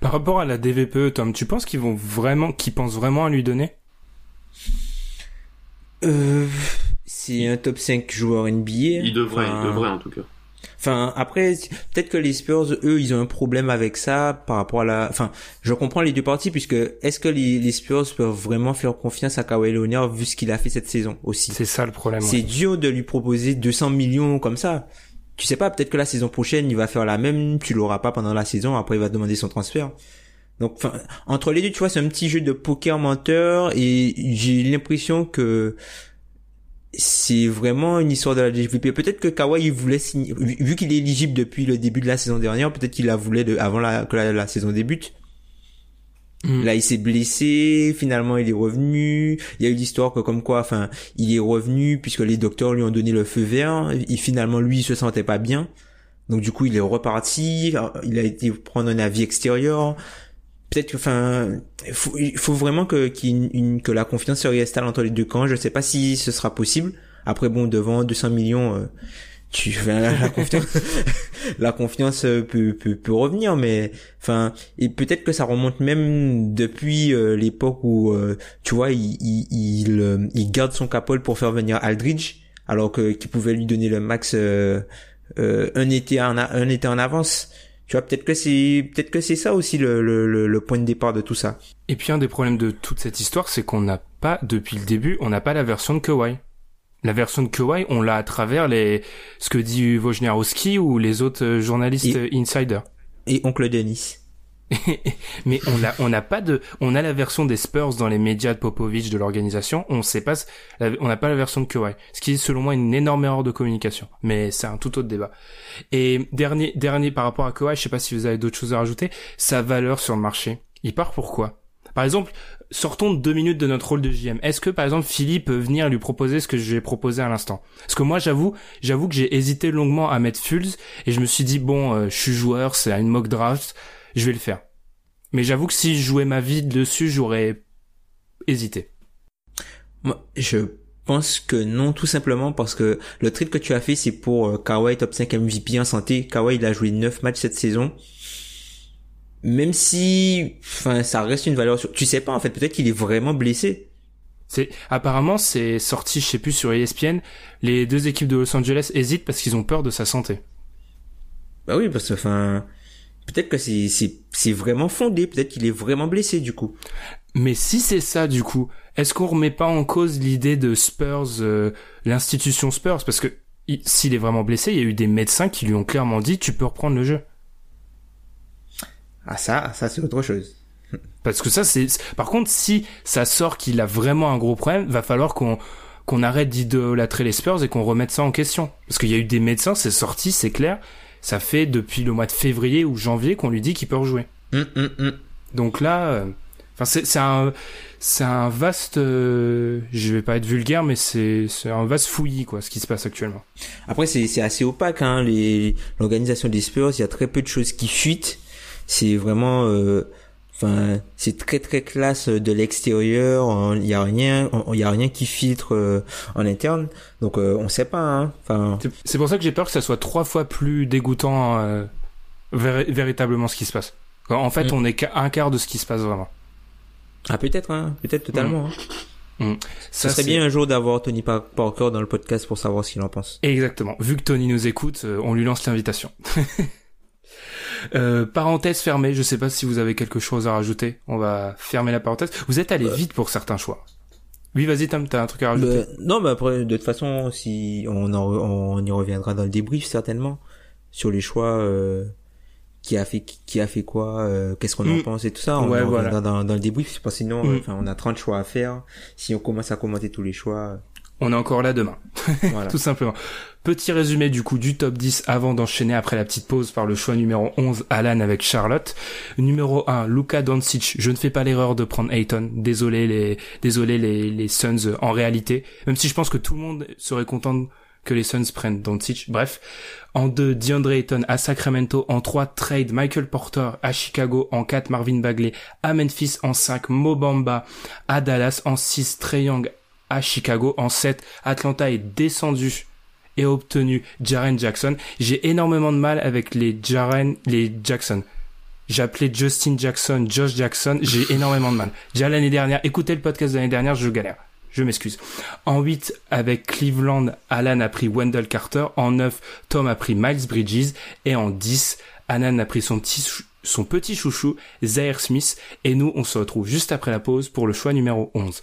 Par rapport à la DVPE, Tom, tu penses qu'ils vont vraiment, qu'ils pensent vraiment à lui donner? Euh, c'est un top 5 joueur NBA. Il devrait, Enfin, il devrait en tout cas. Enfin, après, peut-être que les Spurs, eux, ils ont un problème avec ça par rapport à la. Enfin, je comprends les deux parties puisque est-ce que les, les Spurs peuvent vraiment faire confiance à Kawhi Leonard vu ce qu'il a fait cette saison aussi? C'est ça le problème. C'est ouais. dur de lui proposer 200 millions comme ça. Tu sais pas, peut-être que la saison prochaine, il va faire la même, tu l'auras pas pendant la saison, après il va demander son transfert. Donc, entre les deux, tu vois, c'est un petit jeu de poker menteur et j'ai l'impression que c'est vraiment une histoire de la JVP. Peut-être que Kawhi il voulait signer, vu qu'il est éligible depuis le début de la saison dernière, peut-être qu'il la voulait avant que la saison débute. Mm. Là, il s'est blessé. Finalement, il est revenu. Il y a eu l'histoire que, comme quoi, enfin, il est revenu puisque les docteurs lui ont donné le feu vert. Et finalement, lui, il se sentait pas bien. Donc, du coup, il est reparti. Il a été prendre un avis extérieur. Peut-être que, enfin, il faut, vraiment que, que la confiance se réinstalle entre les deux camps. Je sais pas si ce sera possible. Après, bon, devant 200 millions, euh, tu, enfin, la, la confiance, la confiance euh, peut, peut, peut revenir, mais, enfin, et peut-être que ça remonte même depuis euh, l'époque où, euh, tu vois, il, il, il, euh, il garde son capole pour faire venir Aldridge, alors que qu'il pouvait lui donner le max euh, euh, un été en a- un été en avance. Tu vois, peut-être que c'est peut-être que c'est ça aussi le, le, le, le point de départ de tout ça. Et puis un des problèmes de toute cette histoire, c'est qu'on n'a pas, depuis le début, on n'a pas la version de Kawhi. La version de Kawhi, on l'a à travers les, ce que dit Wojnarowski ou les autres euh, journalistes Et- euh, insiders. Et oncle Denis. Mais on l'a, on n'a pas de, on a la version des Spurs dans les médias de Popovich de l'organisation. On sait pas, on n'a pas la version de Kawhi. Ce qui est selon moi une énorme erreur de communication. Mais c'est un tout autre débat. Et dernier, dernier par rapport à Kawhi, je sais pas si vous avez d'autres choses à rajouter. Sa valeur sur le marché. Il part pourquoi? Par exemple, sortons de deux minutes de notre rôle de JM. Est-ce que par exemple Philippe peut venir lui proposer ce que je lui ai proposé à l'instant? Parce que moi j'avoue, j'avoue que j'ai hésité longuement à mettre Fulz et je me suis dit bon, euh, je suis joueur, c'est une mock draft, je vais le faire. Mais j'avoue que si je jouais ma vie dessus, j'aurais hésité. Moi, je pense que non, tout simplement parce que le trade que tu as fait, c'est pour euh, Kawhi top 5 MVP en santé. Kawhi, il a joué 9 matchs cette saison. Même si, enfin, ça reste une valeur. Tu sais pas, en fait, peut-être qu'il est vraiment blessé. C'est apparemment c'est sorti, je sais plus sur ESPN. Les deux équipes de Los Angeles hésitent parce qu'ils ont peur de sa santé. Bah oui, parce que, enfin, peut-être que c'est, c'est, c'est vraiment fondé. Peut-être qu'il est vraiment blessé, du coup. Mais si c'est ça, du coup, est-ce qu'on remet pas en cause l'idée de Spurs, euh, l'institution Spurs? Parce que il- s'il est vraiment blessé, il y a eu des médecins qui lui ont clairement dit tu peux reprendre le jeu. Ah, ça, ça, c'est autre chose. Parce que ça, c'est. Par contre, si ça sort qu'il a vraiment un gros problème, va falloir qu'on qu'on arrête d'idolâtrer les Spurs et qu'on remette ça en question. Parce qu'il y a eu des médecins, c'est sorti, c'est clair. Ça fait depuis le mois de février ou janvier qu'on lui dit qu'il peut rejouer. Hum, hum, hum. Donc là, euh, enfin c'est c'est un c'est un vaste. euh, je vais pas être vulgaire, mais c'est c'est un vaste fouillis quoi, ce qui se passe actuellement. Après, c'est, c'est assez opaque, hein, les, l'organisation des Spurs. Il y a très peu de choses qui fuitent. C'est vraiment, euh, enfin, c'est très très classe de l'extérieur. Il y a rien, il y a rien qui filtre euh, en interne. Donc, euh, on sait pas, hein. Enfin, C'est- pour ça que j'ai peur que ça soit trois fois plus dégoûtant euh, véri- véritablement ce qui se passe. En fait, Mm. on est qu'à un quart de ce qui se passe vraiment. ah peut-être, hein, peut-être totalement. hein. Ça serait bien un jour d'avoir Tony Par- Parker dans le podcast pour savoir ce qu'il en pense. Exactement. Vu que Tony nous écoute, euh, on lui lance l'invitation. Euh, parenthèse fermée, je sais pas si vous avez quelque chose à rajouter. On va fermer la parenthèse. Vous êtes allé vite pour certains choix. Oui, vas-y Tom, t'as un truc à rajouter. Bah, non, mais après, de toute façon, si on, en, on y reviendra dans le débrief certainement sur les choix, euh, qui a fait qui a fait quoi, euh, qu'est-ce qu'on en Mm. pense et tout ça. On Ouais, en reviendra voilà. dans, dans le débrief parce que sinon, Mm. euh, enfin, on a 30 choix à faire. Si on commence à commenter tous les choix, On est encore là demain. voilà. Tout simplement. Petit résumé du coup du top 10 avant d'enchaîner après la petite pause par le choix numéro 11 Alan avec Charlotte. Numéro 1 Luka Doncic. Je ne fais pas l'erreur de prendre Ayton. Désolé les désolé les les Suns euh, en réalité. Même si je pense que tout le monde serait content que les Suns prennent Doncic. Bref. En 2 DeAndre Ayton à Sacramento. En 3 trade Michael Porter à Chicago. En 4 Marvin Bagley à Memphis. En 5 Mobamba à Dallas. En 6 Trey Young à Chicago. En 7 Atlanta est descendu et a obtenu Jaren Jackson. J'ai énormément de mal avec les Jaren, les Jackson. J'appelais Justin Jackson, Josh Jackson, j'ai énormément de mal. Déjà l'année dernière, écoutez le podcast de l'année dernière, je galère. je m'excuse. En 8, avec Cleveland, Alan a pris Wendell Carter. En 9, Tom a pris Miles Bridges. Et en 10, Alan a pris son petit, son petit chouchou, Zaire Smith. Et nous, on se retrouve juste après la pause pour le choix numéro 11.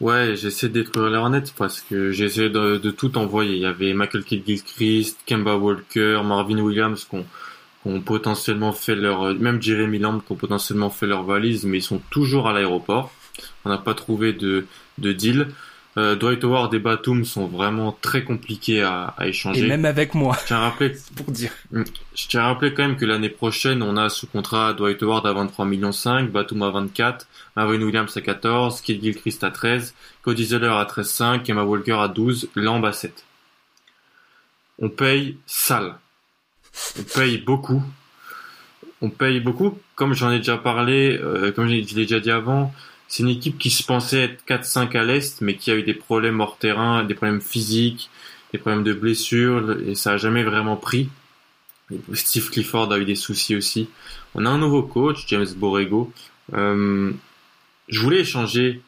ouais, j'essaie de détruire les Hornets parce que j'essaie de, tout envoyer. Il y avait Michael Kidd-Gilchrist, Kemba Walker, Marvin Williams qui ont, potentiellement fait leur, même Jeremy Lamb qui ont potentiellement fait leur valise, mais ils sont toujours à l'aéroport. On n'a pas trouvé de deal. Euh, Dwight Howard et Batum sont vraiment très compliqués à, à échanger. Et même avec moi. Je tiens à rappeler, pour dire. Mm. Je tiens à rappeler quand même que l'année prochaine, on a sous contrat Dwight Howard à 23 millions 5, Batum à 24, Marvin Williams à 14, Kid Gilchrist à 13, Cody Zeller à 13,5, Emma Walker à 12, Lamb à 7. On paye sale. On paye beaucoup. On paye beaucoup. Comme j'en ai déjà parlé, euh, comme je l'ai déjà dit avant, c'est une équipe qui se pensait être 4-5 à l'Est, mais qui a eu des problèmes hors terrain, des problèmes physiques, des problèmes de blessures, et ça a jamais vraiment pris. Steve Clifford a eu des soucis aussi. On a un nouveau coach, James Borrego. Euh, je voulais échanger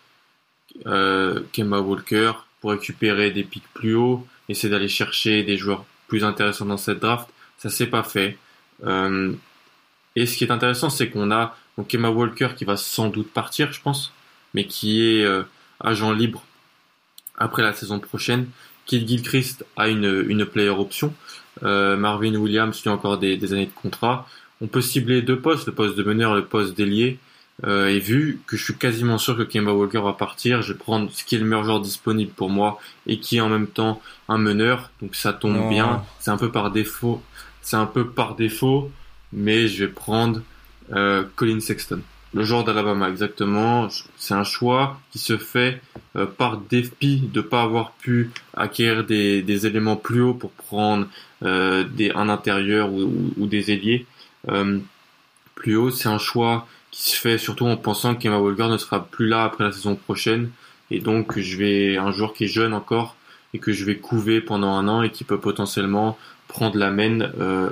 euh, Kemba Walker pour récupérer des pics plus hauts, essayer d'aller chercher des joueurs plus intéressants dans cette draft. Ça s'est pas fait. Euh, et ce qui est intéressant, c'est qu'on a donc Emma Walker qui va sans doute partir, je pense, mais qui est euh, agent libre après la saison prochaine. Kid Gilchrist a une, une player option. Euh, Marvin Williams lui a encore des, des, années de contrat. On peut cibler deux postes, le poste de meneur, le poste d'ailier. Euh, et vu que je suis quasiment sûr que Kemba Walker va partir, je vais prendre ce qui est le meilleur joueur disponible pour moi et qui est en même temps un meneur. Donc ça tombe bien. C'est un peu par défaut. C'est un peu par défaut, mais je vais prendre euh, Colin Sexton. Le joueur d'Alabama, exactement. C'est un choix qui se fait euh, par défi de pas avoir pu acquérir des, éléments plus hauts pour prendre euh, des, un intérieur ou, des ailiers euh, plus haut. C'est un choix qui se fait surtout en pensant qu'Emma Walker ne sera plus là après la saison prochaine. Et donc, je vais un joueur qui est jeune encore et que je vais couver pendant un an et qui peut potentiellement prendre la main euh,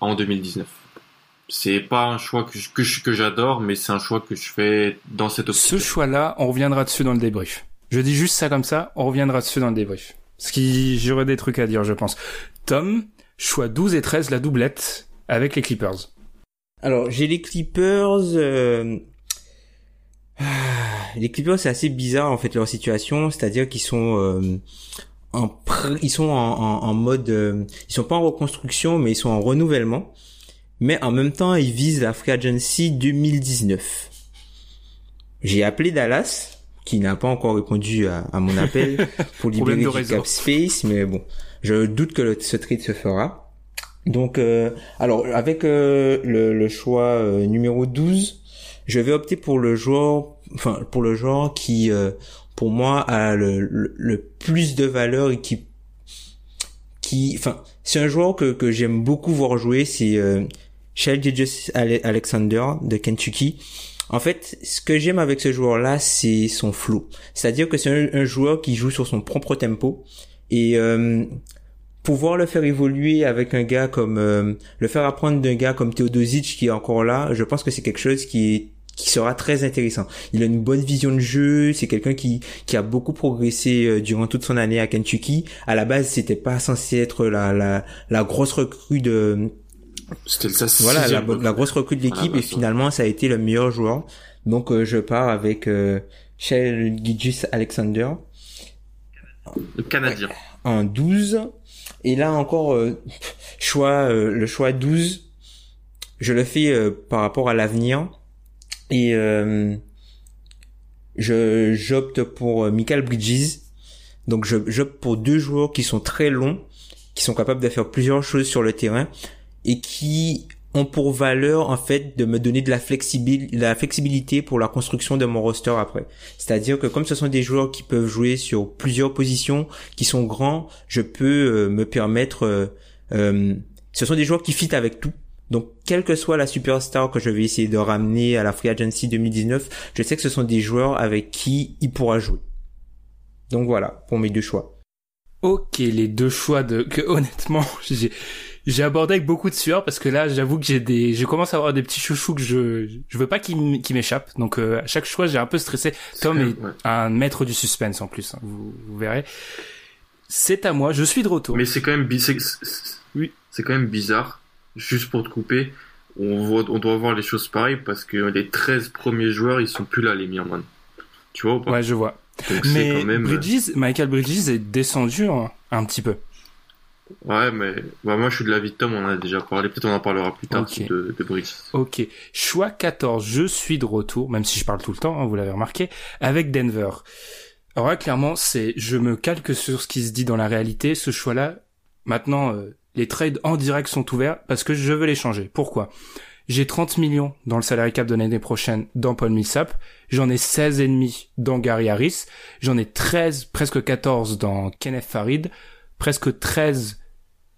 en 2019 c'est pas un choix que je, que, je, que j'adore, mais c'est un choix que je fais dans cette optique. Ce choix-là, on reviendra dessus dans le débrief. Je dis juste ça comme ça, on reviendra dessus dans le débrief. Ce qui, j'aurais des trucs à dire, je pense. Tom, choix 12 et 13, la doublette, avec les Clippers. Alors, j'ai les Clippers, euh... les Clippers, c'est assez bizarre, en fait, leur situation, c'est-à-dire qu'ils sont, euh, en pr... ils sont en, en, en mode, euh... ils sont pas en reconstruction, mais ils sont en renouvellement mais en même temps, ils visent la Free Agency 2019. J'ai appelé Dallas, qui n'a pas encore répondu à, à mon appel pour libérer du cap space, mais bon, je doute que le, ce trade se fera. Donc, euh, alors avec euh, le, le, choix euh, numéro 12, je vais opter pour le joueur, enfin pour le joueur qui, euh, pour moi, a le, le, le, plus de valeur et qui, qui, enfin, c'est un joueur que, que j'aime beaucoup voir jouer, c'est euh, Shell Alexander de Kentucky. En fait, ce que j'aime avec ce joueur-là, c'est son flow. C'est-à-dire que c'est un, joueur qui joue sur son propre tempo et euh, pouvoir le faire évoluer avec un gars comme euh, le faire apprendre d'un gars comme Teodosic qui est encore là, je pense que c'est quelque chose qui qui sera très intéressant. Il a une bonne vision de jeu, c'est quelqu'un qui qui a beaucoup progressé euh, durant toute son année à Kentucky. À la base, c'était pas censé être la, la grosse recrue de c'était voilà la, la, grosse recrue de l'équipe et finalement ça a été le meilleur joueur. Donc euh, je pars avec euh, Shell Gidgis Alexander. Le Canadien. En 12 et là encore euh, choix euh, le choix 12 je le fais euh, par rapport à l'avenir et euh, je j'opte pour Michael Bridges. Donc je j'opte pour deux joueurs qui sont très longs, qui sont capables de faire plusieurs choses sur le terrain et qui ont pour valeur en fait de me donner de la flexibilité, la flexibilité pour la construction de mon roster après. C'est-à-dire que comme ce sont des joueurs qui peuvent jouer sur plusieurs positions, qui sont grands, je peux euh, me permettre. Euh, euh, ce sont des joueurs qui fit avec tout. Donc, quelle que soit la superstar que je vais essayer de ramener à la Free Agency 2019, je sais que ce sont des joueurs avec qui il pourra jouer. Donc voilà, pour mes deux choix. Ok, les deux choix de que honnêtement, j'ai j'ai abordé avec beaucoup de sueur parce que là, j'avoue que j'ai des, je commence à avoir des petits chouchous que je, je veux pas qu'ils m'échappent. Donc euh, à chaque choix, j'ai un peu stressé. Tom est un maître du suspense en plus. Hein, vous, vous, verrez. C'est à moi. Je suis de retour. Mais c'est quand même, oui, c'est quand même bizarre. Juste pour te couper, on, voit, on doit voir les choses pareilles parce que les 13 premiers joueurs, ils sont plus là, les Mirman. Tu vois ou pas? Ouais, je vois. Mais même... Bridges, Michael Bridges est descendu hein, un petit peu. Ouais, mais bah, moi je suis de l'avis de Tom, on en a déjà parlé, peut-être on en parlera plus tard de, de Bridges. Ok, choix 14, je suis de retour, même si je parle tout le temps, hein, vous l'avez remarqué, avec Denver. Alors là, clairement, c'est, je me calque sur ce qui se dit dans la réalité, ce choix-là, maintenant, euh, les trades en direct sont ouverts parce que je veux les changer. Pourquoi? J'ai 30 millions dans le salary cap de l'année prochaine dans Paul Millsap, j'en ai 16 et demi dans Gary Harris, j'en ai 13, presque 14 dans Kenneth Farid, presque 13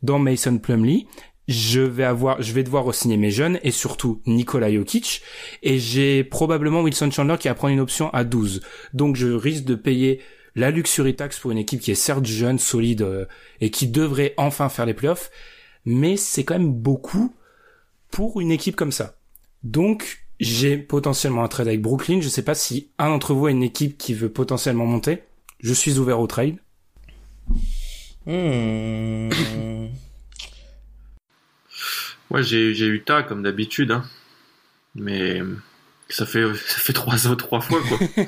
dans Mason Plumlee. Je vais avoir, je vais devoir re-signer mes jeunes et surtout Nikola Jokic. Et j'ai probablement Wilson Chandler qui va prendre une option à 12. Donc je risque de payer la luxury tax pour une équipe qui est certes jeune, solide euh, et qui devrait enfin faire les playoffs. Mais c'est quand même beaucoup pour une équipe comme ça. Donc j'ai potentiellement un trade avec Brooklyn. Je sais pas si un d'entre vous a une équipe qui veut potentiellement monter. Je suis ouvert au trade. Hmm. ouais, j'ai, j'ai eu ta comme d'habitude, hein. Mais ça fait ça fait trois autres trois fois quoi.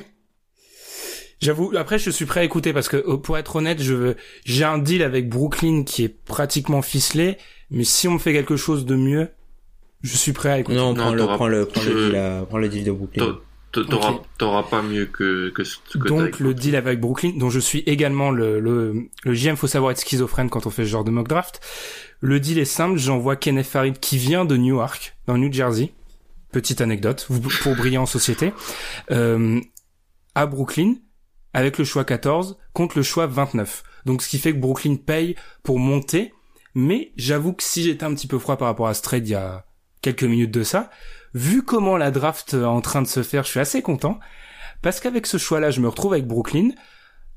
J'avoue, après je suis prêt à écouter parce que euh, pour être honnête, je veux, j'ai un deal avec Brooklyn qui est pratiquement ficelé, mais si on me fait quelque chose de mieux, je suis prêt à écouter. Non, prends, le, prends, le, prends, le, deal, prends le deal de Brooklyn. T'auras pas mieux que, que ce que Donc le deal avec Brooklyn, dont je suis également le, le, le GM, faut savoir être schizophrène quand on fait ce genre de mock draft. Le deal est simple, j'envoie Kenneth Farid qui vient de Newark, dans New Jersey. Petite anecdote, pour briller en société. Euh, à Brooklyn, avec le choix 14, contre le choix 29. Donc ce qui fait que Brooklyn paye pour monter. Mais j'avoue que si j'étais un petit peu froid par rapport à ce trade il y a quelques minutes de ça, vu comment la draft est en train de se faire, je suis assez content parce qu'avec ce choix-là, je me retrouve avec Brooklyn.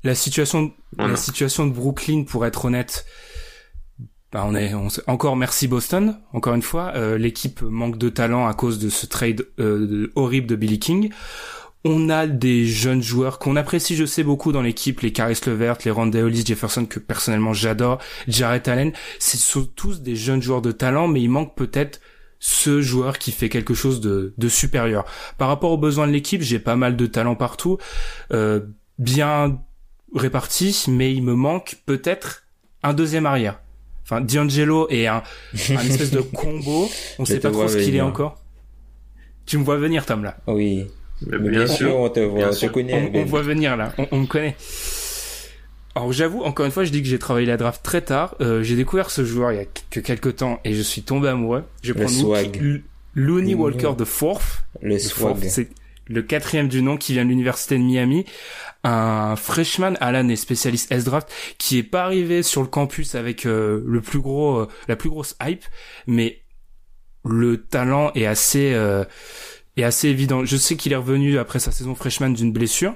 La situation, la situation de Brooklyn, pour être honnête, bah on est encore merci Boston. Encore une fois, euh, l'équipe manque de talent à cause de ce trade euh, horrible de Billy King. On a des jeunes joueurs qu'on apprécie, je sais beaucoup dans l'équipe, les Caris Levert, les Rondé Hollis Jefferson que personnellement j'adore, Jarrett Allen. C'est tous des jeunes joueurs de talent, mais il manque peut-être ce joueur qui fait quelque chose de, de supérieur. Par rapport aux besoins de l'équipe, j'ai pas mal de talent partout, euh, bien répartis, mais il me manque peut-être un deuxième arrière. Enfin, D'Angelo est un, un espèce de combo. On sait pas trop ce qu'il est encore. Tu me vois venir, Tom, là. Oui. bien, sûr, on te voit, on, connaît. On, voit venir, là. On, on me connaît. Alors j'avoue, encore une fois, je dis que j'ai travaillé la draft très tard. Euh, j'ai découvert ce joueur il y a que quelques temps et je suis tombé amoureux. Je prends swag. Looney Walker de fourth. Le swag. C'est le quatrième du nom qui vient de l'université de Miami. Un freshman à l'année spécialiste S-Draft qui est pas arrivé sur le campus avec euh, le plus gros, euh, la plus grosse hype, mais le talent est assez, est assez évident. Je sais qu'il est revenu après sa saison freshman d'une blessure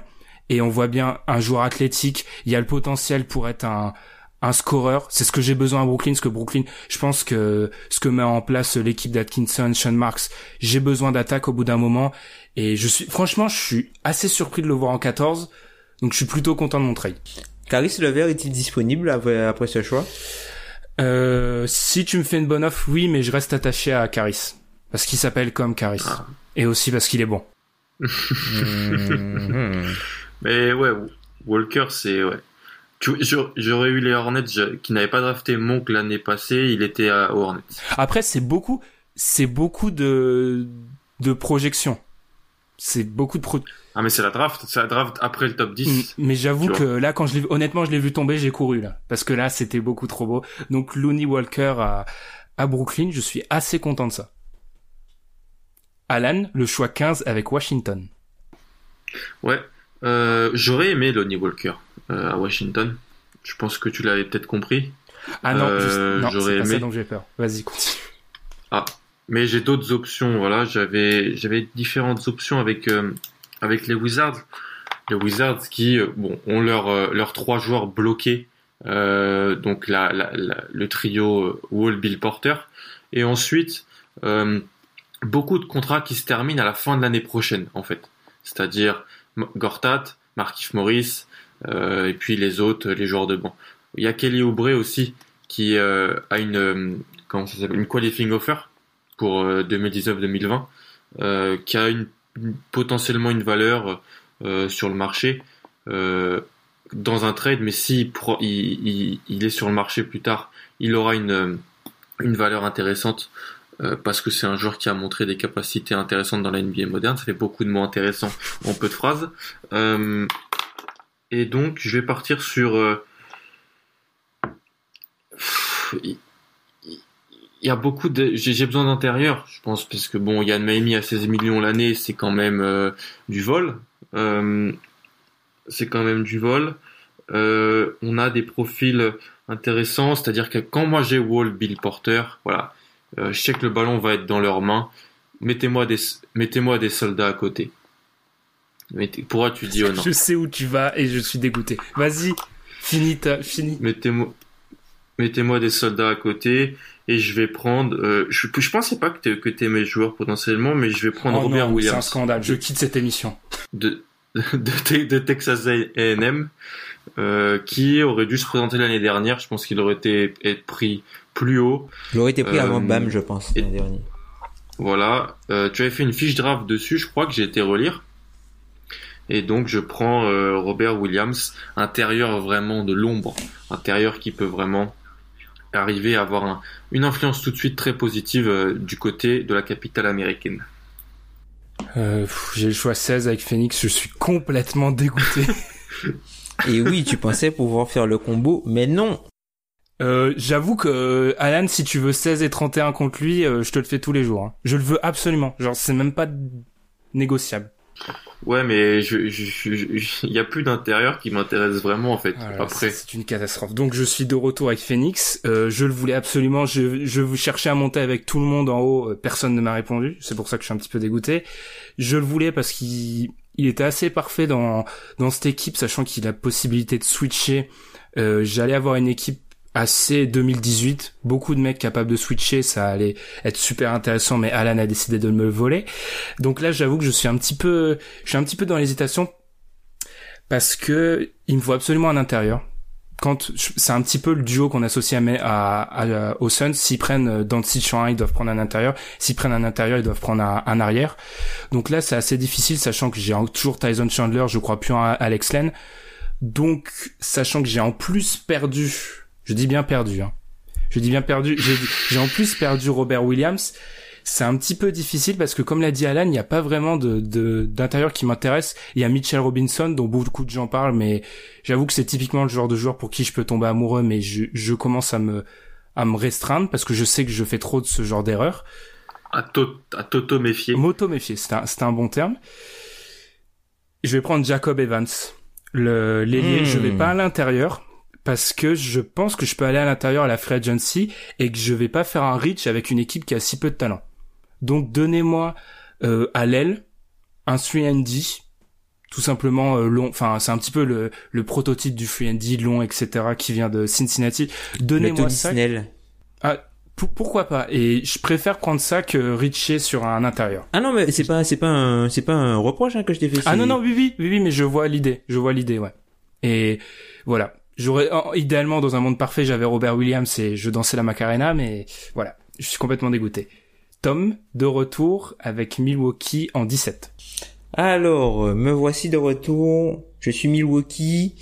et on voit bien un joueur athlétique, il y a le potentiel pour être un un scoreur, c'est ce que j'ai besoin à Brooklyn, ce que Brooklyn, je pense que ce que met en place l'équipe d'Atkinson, Sean Marks, j'ai besoin d'attaque au bout d'un moment et je suis franchement, je suis assez surpris de le voir en 14. Donc je suis plutôt content de mon trade. Caris Levert est-il disponible après, ce choix? Euh, si tu me fais une bonne offre, oui, mais je reste attaché à Caris. Parce qu'il s'appelle comme Caris. Ah. Et aussi parce qu'il est bon. Mais ouais, Walker, c'est ouais. J'aurais eu les Hornets qui n'avaient pas drafté Monk l'année passée, il était à Hornets. Après, c'est beaucoup, c'est beaucoup de de projections. C'est beaucoup de pro... Ah mais c'est la draft, c'est la draft après le top 10. Mais j'avoue que là quand je l'ai honnêtement, je l'ai vu tomber, j'ai couru là parce que là, c'était beaucoup trop beau. Donc Looney Walker à à Brooklyn, je suis assez content de ça. Alan, le choix 15 avec Washington. Ouais, euh, j'aurais aimé Lonnie Walker euh, à Washington. Je pense que tu l'avais peut-être compris. Ah non, Euh, non j'aurais ça aimé. dont j'ai peur. Vas-y, continue. Ah, mais j'ai d'autres options. Voilà, j'avais j'avais différentes options avec euh, avec les Wizards. Les Wizards qui bon ont leurs leurs trois joueurs bloqués. Donc la, la, la- le trio Wall, Bill Porter, et ensuite beaucoup de contrats qui se terminent à la fin de l'année prochaine en fait. C'est-à-dire Gortat, Markif Morris, euh, et puis les autres, les joueurs de banc. Il y a Kelly Oubre aussi qui euh, a une euh, une qualifying offer pour euh, 2019-2020 euh, qui a potentiellement une valeur sur le marché dans un trade mais si pro- il, est sur le marché plus tard il aura une une valeur intéressante euh, parce que c'est un joueur qui a montré des capacités intéressantes dans la NBA moderne. Ça fait beaucoup de mots intéressants en peu de phrases. Euh, et donc je vais partir sur euh, il y a beaucoup de j'ai besoin d'intérieur je pense parce que bon Yann Miami à 16 millions l'année c'est quand même du vol. C'est quand même du vol. On a des profils intéressants c'est à dire que quand moi j'ai Wall Bill Porter voilà je sais que le ballon va être dans leurs mains mettez-moi des mettez-moi des soldats à côté pourquoi tu dis oh non? Je sais où tu vas et je suis dégoûté. Vas-y, finis ta, finis. mettez-moi mettez-moi des soldats à côté et je vais prendre euh, je, je pensais pas que t'es que mes joueurs potentiellement mais je vais prendre Oh Robert non, c'est un scandale. Je quitte cette émission. de, de, Te- de Texas A&M euh, qui aurait dû se présenter l'année dernière je pense qu'il aurait été être pris plus haut Il aurait été pris Euh, avant Bam, je pense, et- l'an dernier. Voilà, euh, tu avais fait une fiche draft dessus, je crois que j'ai été relire. Et donc je prends euh, Robert Williams, intérieur vraiment de l'ombre, intérieur qui peut vraiment arriver à avoir un- une influence tout de suite très positive euh, du côté de la capitale américaine. Euh, j'ai le choix 16 avec Phoenix. Je suis complètement dégoûté. Et oui, tu pensais pouvoir faire le combo, mais non. Euh, j'avoue que euh, Alan, si tu veux 16 et 31 contre lui, euh, je te le fais tous les jours. hein. Je le veux absolument. Genre, c'est même pas négociable. Ouais, mais je, je, je- je- il y a plus d'intérieur qui m'intéresse vraiment en fait. Voilà, Après, c'est une catastrophe. Donc je suis de retour avec Phoenix. Euh, je le voulais absolument. Je, je vous cherchais à monter avec tout le monde en haut. Personne ne m'a répondu. C'est pour ça que je suis un petit peu dégoûté. Je le voulais parce qu'il il était assez parfait dans dans cette équipe, sachant qu'il a la possibilité de switcher. Euh, J'allais avoir une équipe assez 2018, beaucoup de mecs capables de switcher, ça allait être super intéressant, mais Alan a décidé de me le voler. Donc là, j'avoue que je suis un petit peu, je suis un petit peu dans l'hésitation parce que il me faut absolument un intérieur. Quand c'est un petit peu le duo qu'on associe à, à, à- aux Suns, s'ils prennent euh, Doncic en un, ils doivent prendre un intérieur. S'ils prennent un intérieur, ils doivent prendre un, un arrière. Donc là, c'est assez difficile, sachant que j'ai toujours Tyson Chandler, je crois plus en Alex Len. Donc, sachant que j'ai en plus perdu, je dis bien perdu, hein. Je dis bien perdu, j'ai en plus perdu Robert Williams. C'est un petit peu difficile parce que comme l'a dit Alan, il n'y a pas vraiment de de- d'intérieur qui m'intéresse. Il y a Mitchell Robinson dont beaucoup de gens parlent, mais j'avoue que c'est typiquement le genre de joueur pour qui je peux tomber amoureux, mais je, je commence à me à me restreindre parce que je sais que je fais trop de ce genre d'erreur. à, to- à Toto méfier. M'auto méfier, c'est un, c'est un bon terme. Je vais prendre Jacob Evans, le l'ailier. Hmm. Je vais pas à l'intérieur parce que je pense que je peux aller à l'intérieur à la free agency et que je vais pas faire un reach avec une équipe qui a si peu de talent. Donc donnez-moi euh, à l'aile un 3D tout simplement euh, long enfin c'est un petit peu le, le prototype du 3D long etc qui vient de Cincinnati. Donnez-moi ça. Ah, pour- pourquoi pas? Et je préfère prendre ça que reacher sur un intérieur. Ah non, mais c'est pas, c'est pas un, c'est pas un reproche hein, que je t'ai fait. Ah non non oui oui oui oui mais je vois l'idée. Je vois l'idée ouais. Et voilà. J'aurais idéalement dans un monde parfait j'avais Robert Williams et je dansais la Macarena mais voilà. Je suis complètement dégoûté Tom de retour avec Milwaukee en 17 Alors, euh, me voici de retour. Je suis Milwaukee.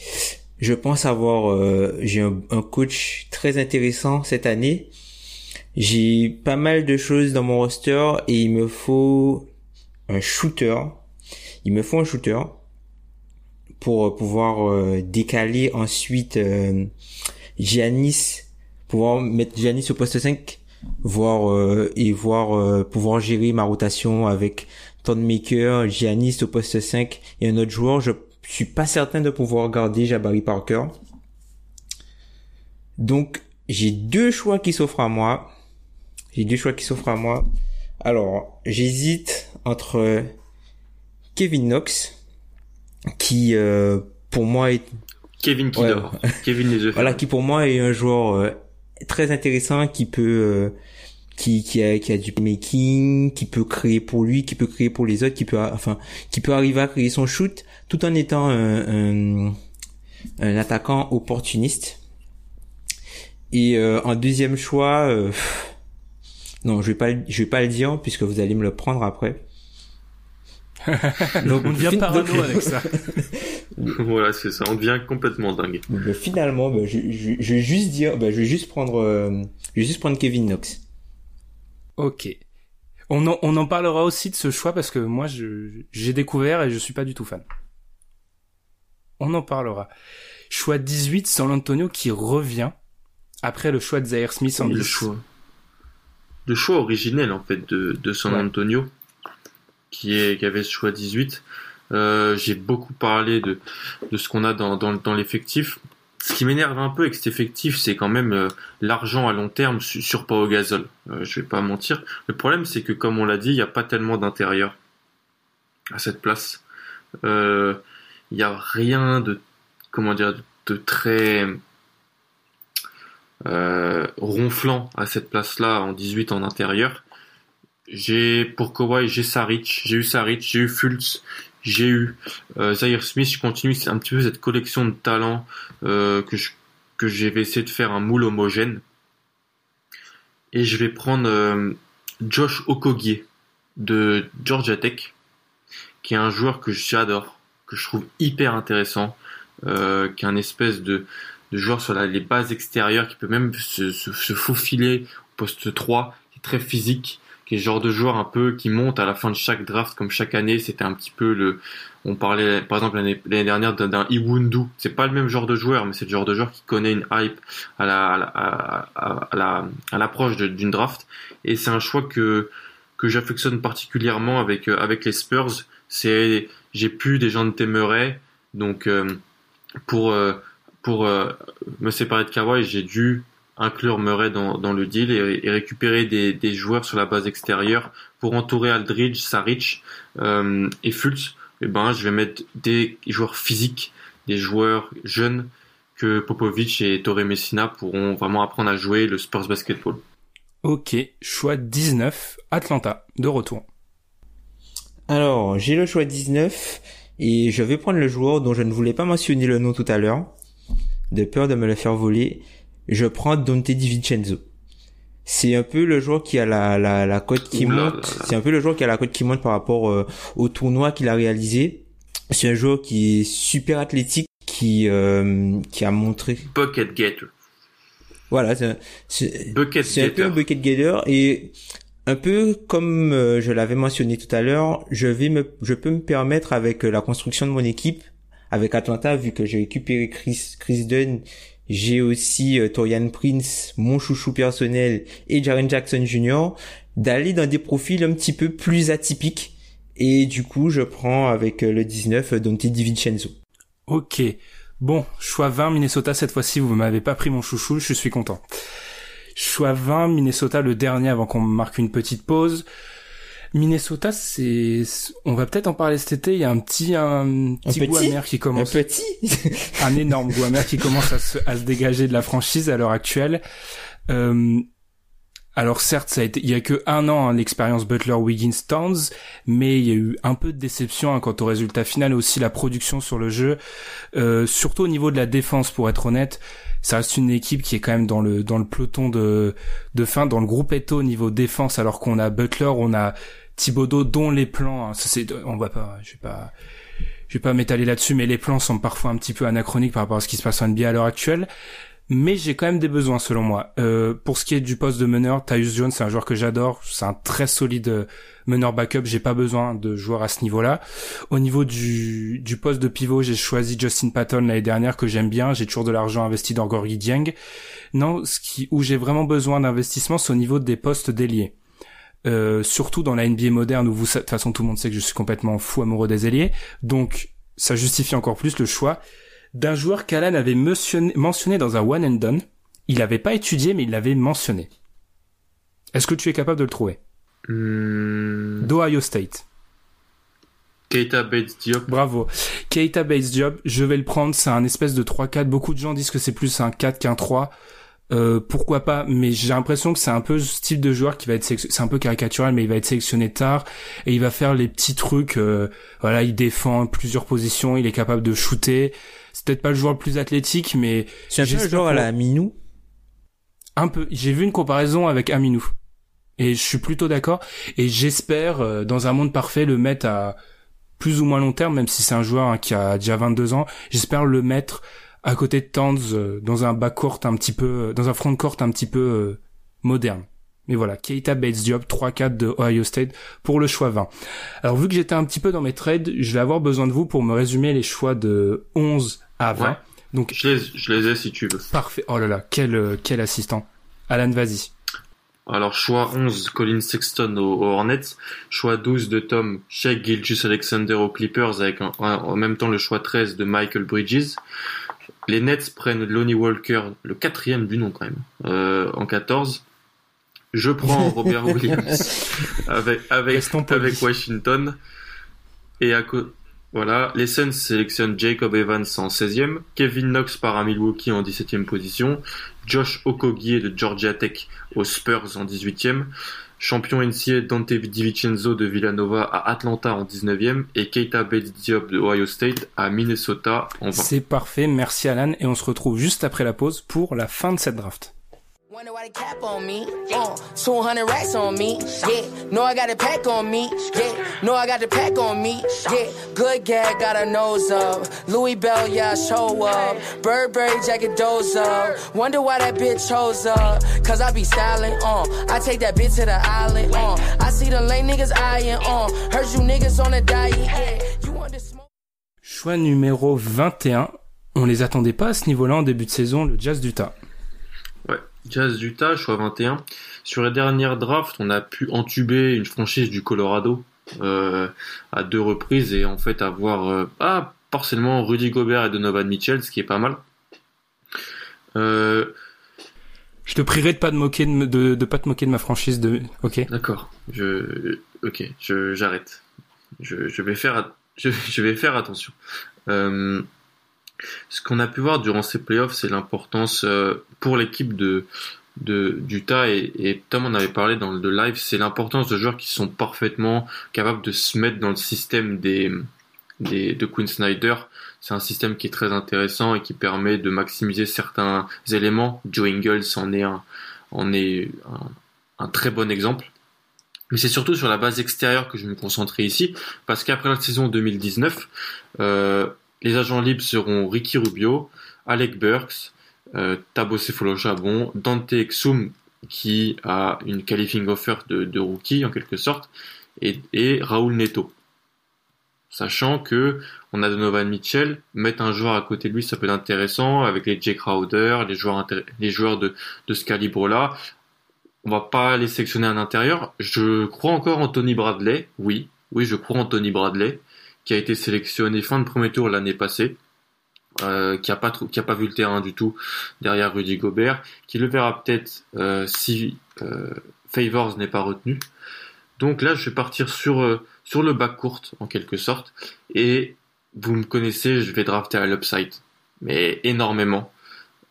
Je pense avoir, euh, j'ai un, coach très intéressant cette année. J'ai pas mal de choses dans mon roster et il me faut un shooter. Il me faut un shooter pour euh, pouvoir décaler ensuite euh, Giannis, pouvoir mettre Giannis au poste 5 voir euh, et voir euh, pouvoir gérer ma rotation avec Maker, Giannis au poste 5 et un autre joueur. Je suis pas certain de pouvoir garder Jabari Parker. Donc j'ai deux choix qui s'offrent à moi. J'ai deux choix qui s'offrent à moi. Alors j'hésite entre Kevin Knox qui euh, pour moi est Kevin qui Kevin les yeux Voilà qui pour moi est un joueur très intéressant qui peut qui qui a qui a du making, qui peut créer pour lui, qui peut créer pour les autres, qui peut enfin qui peut arriver à créer son shoot tout en étant un, un, un attaquant opportuniste. Et euh, en deuxième choix, euh, non, je vais pas je vais pas le dire puisque vous allez me le prendre après. donc on devient parano avec ça. voilà, c'est ça, on devient complètement dingue. Finalement, ben, je, je, je, vais juste dire, ben, je vais juste prendre, euh, je vais juste prendre Kevin Knox. Ok. On en, on en parlera aussi de ce choix parce que moi j'ai découvert et je suis pas du tout fan. On en parlera. Choix 18, San Antonio qui revient après le choix de Zaire Smith en le choix. Le choix originel en fait de, de San Antonio qui avait ce choix 18. Euh, j'ai beaucoup parlé de, ce qu'on a dans, l'effectif ce qui m'énerve un peu avec cet effectif, c'est quand même euh, l'argent à long terme sur, Pau Gasol. Euh, je vais pas mentir. Le problème, c'est que comme on l'a dit, il n'y a pas tellement d'intérieur à cette place. Euh, il n'y a rien de comment dire de très ronflant à cette place-là en 18 en intérieur. J'ai pour Kawhi, j'ai Saric, j'ai eu Saric, j'ai eu Fultz, j'ai eu euh, Zaire Smith, je continue un petit peu cette collection de talents euh, que je, que j'ai essayé de faire un moule homogène. Et je vais prendre euh, Josh Okogie de Georgia Tech, qui est un joueur que j'adore, que je trouve hyper intéressant, euh, qui est un espèce de, de joueur sur les bases extérieures, qui peut même se, se, se faufiler au poste 3, qui est très physique, qui est le genre de joueur un peu qui monte à la fin de chaque draft comme chaque année. C'était un petit peu le, on parlait par exemple l'année dernière d'un Iwundu. C'est pas le même genre de joueur, mais c'est le genre de joueur qui connaît une hype à la à la à l'approche d'une draft. Et c'est un choix que que j'affectionne particulièrement avec euh, avec les Spurs. J'ai plus des gens de Temeray, donc euh, pour euh, pour me séparer de Kawhi, j'ai dû inclure Murray dans, dans le deal et, récupérer des, des, joueurs sur la base extérieure pour entourer Aldridge, Saric euh, et Fultz. Et eh ben, je vais mettre des joueurs physiques, des joueurs jeunes que Popovic et Torre Messina pourront vraiment apprendre à jouer le sports basketball. Ok, choix 19, Atlanta, de retour. Alors, j'ai le choix 19 et je vais prendre le joueur dont je ne voulais pas mentionner le nom tout à l'heure, de peur de me le faire voler je prends Dante DiVincenzo. C'est un peu le joueur qui a la, la, la cote qui monte. C'est un peu le joueur qui a la cote qui monte par rapport euh, au tournoi qu'il a réalisé. C'est un joueur qui est super athlétique, qui euh, qui a montré. Bucket getter. Voilà, c'est un, c'est un peu un bucket getter et un peu comme euh, je l'avais mentionné tout à l'heure, je vais me, je peux me permettre avec la construction de mon équipe, avec Atlanta, vu que j'ai récupéré Chris, Chris Dunn j'ai aussi euh, Torian Prince, mon chouchou personnel, et Jaren Jackson Jr., d'aller dans des profils un petit peu plus atypiques. Et du coup, je prends avec euh, le 19 euh, Dante DiVincenzo. Ok. Bon, choix 20 Minnesota cette fois-ci, vous m'avez pas pris mon chouchou, je suis content. Choix 20 Minnesota le dernier avant qu'on marque une petite pause. Minnesota, c'est, on va peut-être en parler cet été. Il y a un petit, un petit, goût amer qui commence. Un petit. un énorme goût amer qui commence à se, à se dégager de la franchise à l'heure actuelle. Euh, alors certes, ça a été, il y a que un an hein, l'expérience Butler Wiggins Towns, mais il y a eu un peu de déception hein, quant au résultat final et aussi la production sur le jeu, euh, surtout au niveau de la défense pour être honnête ça reste une équipe qui est quand même dans le dans le peloton de de fin dans le groupe Eto au niveau défense alors qu'on a Butler on a Thibodeau dont les plans, hein, c'est, on va pas, je vais pas, je vais pas m'étaler là-dessus, mais les plans sont parfois un petit peu anachroniques par rapport à ce qui se passe en NBA à l'heure actuelle. Mais j'ai quand même des besoins selon moi. Euh, pour ce qui est du poste de meneur, Tyus Jones, c'est un joueur que j'adore. C'est un très solide euh, meneur backup. J'ai pas besoin de joueurs à ce niveau-là. Au niveau du, poste de pivot, j'ai choisi Justin Patton l'année dernière que j'aime bien. J'ai toujours de l'argent investi dans Gorgui Dieng. Non, ce qui où j'ai vraiment besoin d'investissement, c'est au niveau des postes d'ailier. Euh, surtout dans la NBA moderne où vous, de toute façon, tout le monde sait que je suis complètement fou amoureux des ailiers. Donc, ça justifie encore plus le choix d'un joueur qu'Alan avait mentionné, mentionné dans un one and done. Il n'avait pas étudié, mais il l'avait mentionné. Est-ce que tu es capable de le trouver? Hmm, D'Ohio State. Keita Bates Diop. Bravo. Keita Bates Job, je vais le prendre, c'est un espèce de 3-4. Beaucoup de gens disent que c'est plus un 4 qu'un 3. Euh, pourquoi pas, mais j'ai l'impression que c'est un peu ce type de joueur qui va être sélectionné, c'est un peu caricatural, mais il va être sélectionné tard et il va faire les petits trucs, euh, voilà, il défend plusieurs positions, il est capable de shooter. C'est peut-être pas le joueur le plus athlétique, mais C'est un peu le genre à la Minou. un peu. J'ai vu une comparaison avec Aminou. Et je suis plutôt d'accord. Et j'espère, euh, dans un monde parfait, le mettre à plus ou moins long terme, même si c'est un joueur hein, qui a déjà 22 ans, j'espère le mettre à côté de Towns euh, dans un backcourt un petit peu, euh, dans un frontcourt un petit peu euh, moderne. Mais voilà, Keita Bates Diop, 3-4 de Ohio State pour le choix 20. Alors vu que j'étais un petit peu dans mes trades, je vais avoir besoin de vous pour me résumer les choix de 11 à 20. Ouais. Donc Je les, je les ai si tu veux. parfait. Oh là là, quel, euh, quel assistant. Alan, vas-y. Alors, choix 11, Colin Sexton aux, Hornets. Choix 12 de Tom Shea Gilgis Alexander aux Clippers avec en, en même temps le choix 13 de Michael Bridges. Les Nets prennent Lonnie Walker, le quatrième du nom quand même, euh, en 14. Je prends Robert Williams avec, Washington. Et à voilà, les Suns sélectionnent Jacob Evans en 16e, Kevin Knox part à Milwaukee en 17e position, Josh Okogie de Georgia Tech aux Spurs en 18e, champion NCAA Dante DiVincenzo de Villanova à Atlanta en 19e et Keita Bates Diop de Ohio State à Minnesota en 20. C'est parfait, merci Alan, et on se retrouve juste après la pause pour la fin de cette draft. Wonder why they cap on me. Uh, 200 racks on me. Yeah, know I got a pack on me. Yeah, know I got the pack on me. Yeah, good gag, got a nose up. Louis Bell, yeah, I show up. Burberry jacket, doze up. Wonder why that bitch chose up. Cause I be styling, uh. I take that bitch to the island, uh. I see the lame niggas eyeing, uh. Heard you niggas on a diet, yeah. You want to smoke? Choix numéro 21. On les attendait pas à ce niveau-là en début de saison, le Jazz d'Utah. Jazz d'Utah, choix 21. Sur les dernières drafts, on a pu entuber une franchise du Colorado euh, à deux reprises et en fait avoir euh, ah, partiellement Rudy Gobert et Donovan Mitchell, ce qui est pas mal. Euh, Je te prierai de pas te moquer de, me- de, de pas te moquer de ma franchise de, ok? D'accord, je, ok, je, j'arrête. Je, je vais faire, je vais faire attention. Euh, ce qu'on a pu voir durant ces playoffs, c'est l'importance euh, pour l'équipe de, de d'Utah et, et Tom en avait parlé dans le live, c'est l'importance de joueurs qui sont parfaitement capables de se mettre dans le système des, de Quinn Snyder. C'est un système qui est très intéressant et qui permet de maximiser certains éléments. Joe Ingles en est un, très bon exemple. Mais c'est surtout sur la base extérieure que je me concentrer ici, parce qu'après la saison 2019, euh, les agents libres seront Ricky Rubio, Alec Burks, euh, Tabo Chabon, Dante Exum, qui a une qualifying offer de, rookie en quelque sorte, et, Raoul Neto. Sachant que on a Donovan Mitchell, mettre un joueur à côté de lui, ça peut être intéressant, avec les Jake Crowder, les joueurs, de ce calibre-là. On va pas les sélectionner à l'intérieur. Je crois encore en Tony Bradley, oui, oui, je crois en Tony Bradley, qui a été sélectionné fin de premier tour l'année passée, euh, qui a pas a pas vu le terrain du tout derrière Rudy Gobert, qui le verra peut-être euh, si euh, Favors n'est pas retenu. Donc là, je vais partir sur le bac court en quelque sorte, et vous me connaissez, je vais drafter à l'upside, mais énormément.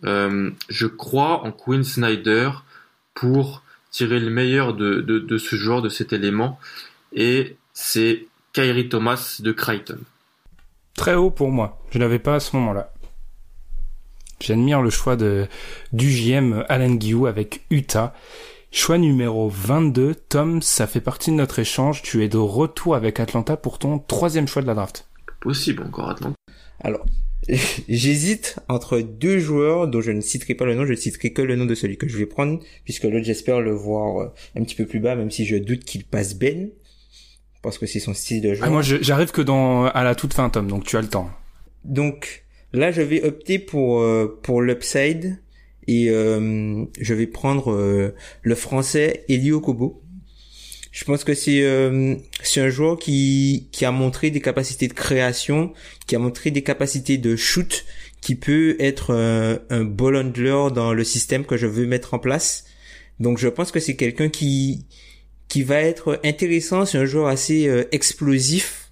Je crois en Quinn Snyder pour tirer le meilleur de, ce joueur, de cet élément, et c'est Kyrie Thomas de Creighton. Très haut pour moi. Je l'avais pas à ce moment-là. J'admire le choix de, du JM Alan Guillou avec Utah. Choix numéro 22. Tom, ça fait partie de notre échange. Tu es de retour avec Atlanta pour ton troisième choix de la draft. Possible encore, Atlanta. Alors, j'hésite entre deux joueurs dont je ne citerai pas le nom, je ne citerai que le nom de celui que je vais prendre, puisque l'autre j'espère le voir euh, un petit peu plus bas, même si je doute qu'il passe Ben, parce que c'est son style de jeu. Ah, moi, j'arrive que dans, à la toute fin, Tom, donc tu as le temps. Donc là, je vais opter pour euh, pour l'upside Et euh, je vais prendre euh, le français Elio Kobo. Je pense que c'est euh, c'est un joueur qui qui a montré des capacités de création, qui a montré des capacités de shoot, qui peut être un, un ball handler dans le système que je veux mettre en place. Donc je pense que c'est quelqu'un qui qui va être intéressant. C'est un joueur assez euh, explosif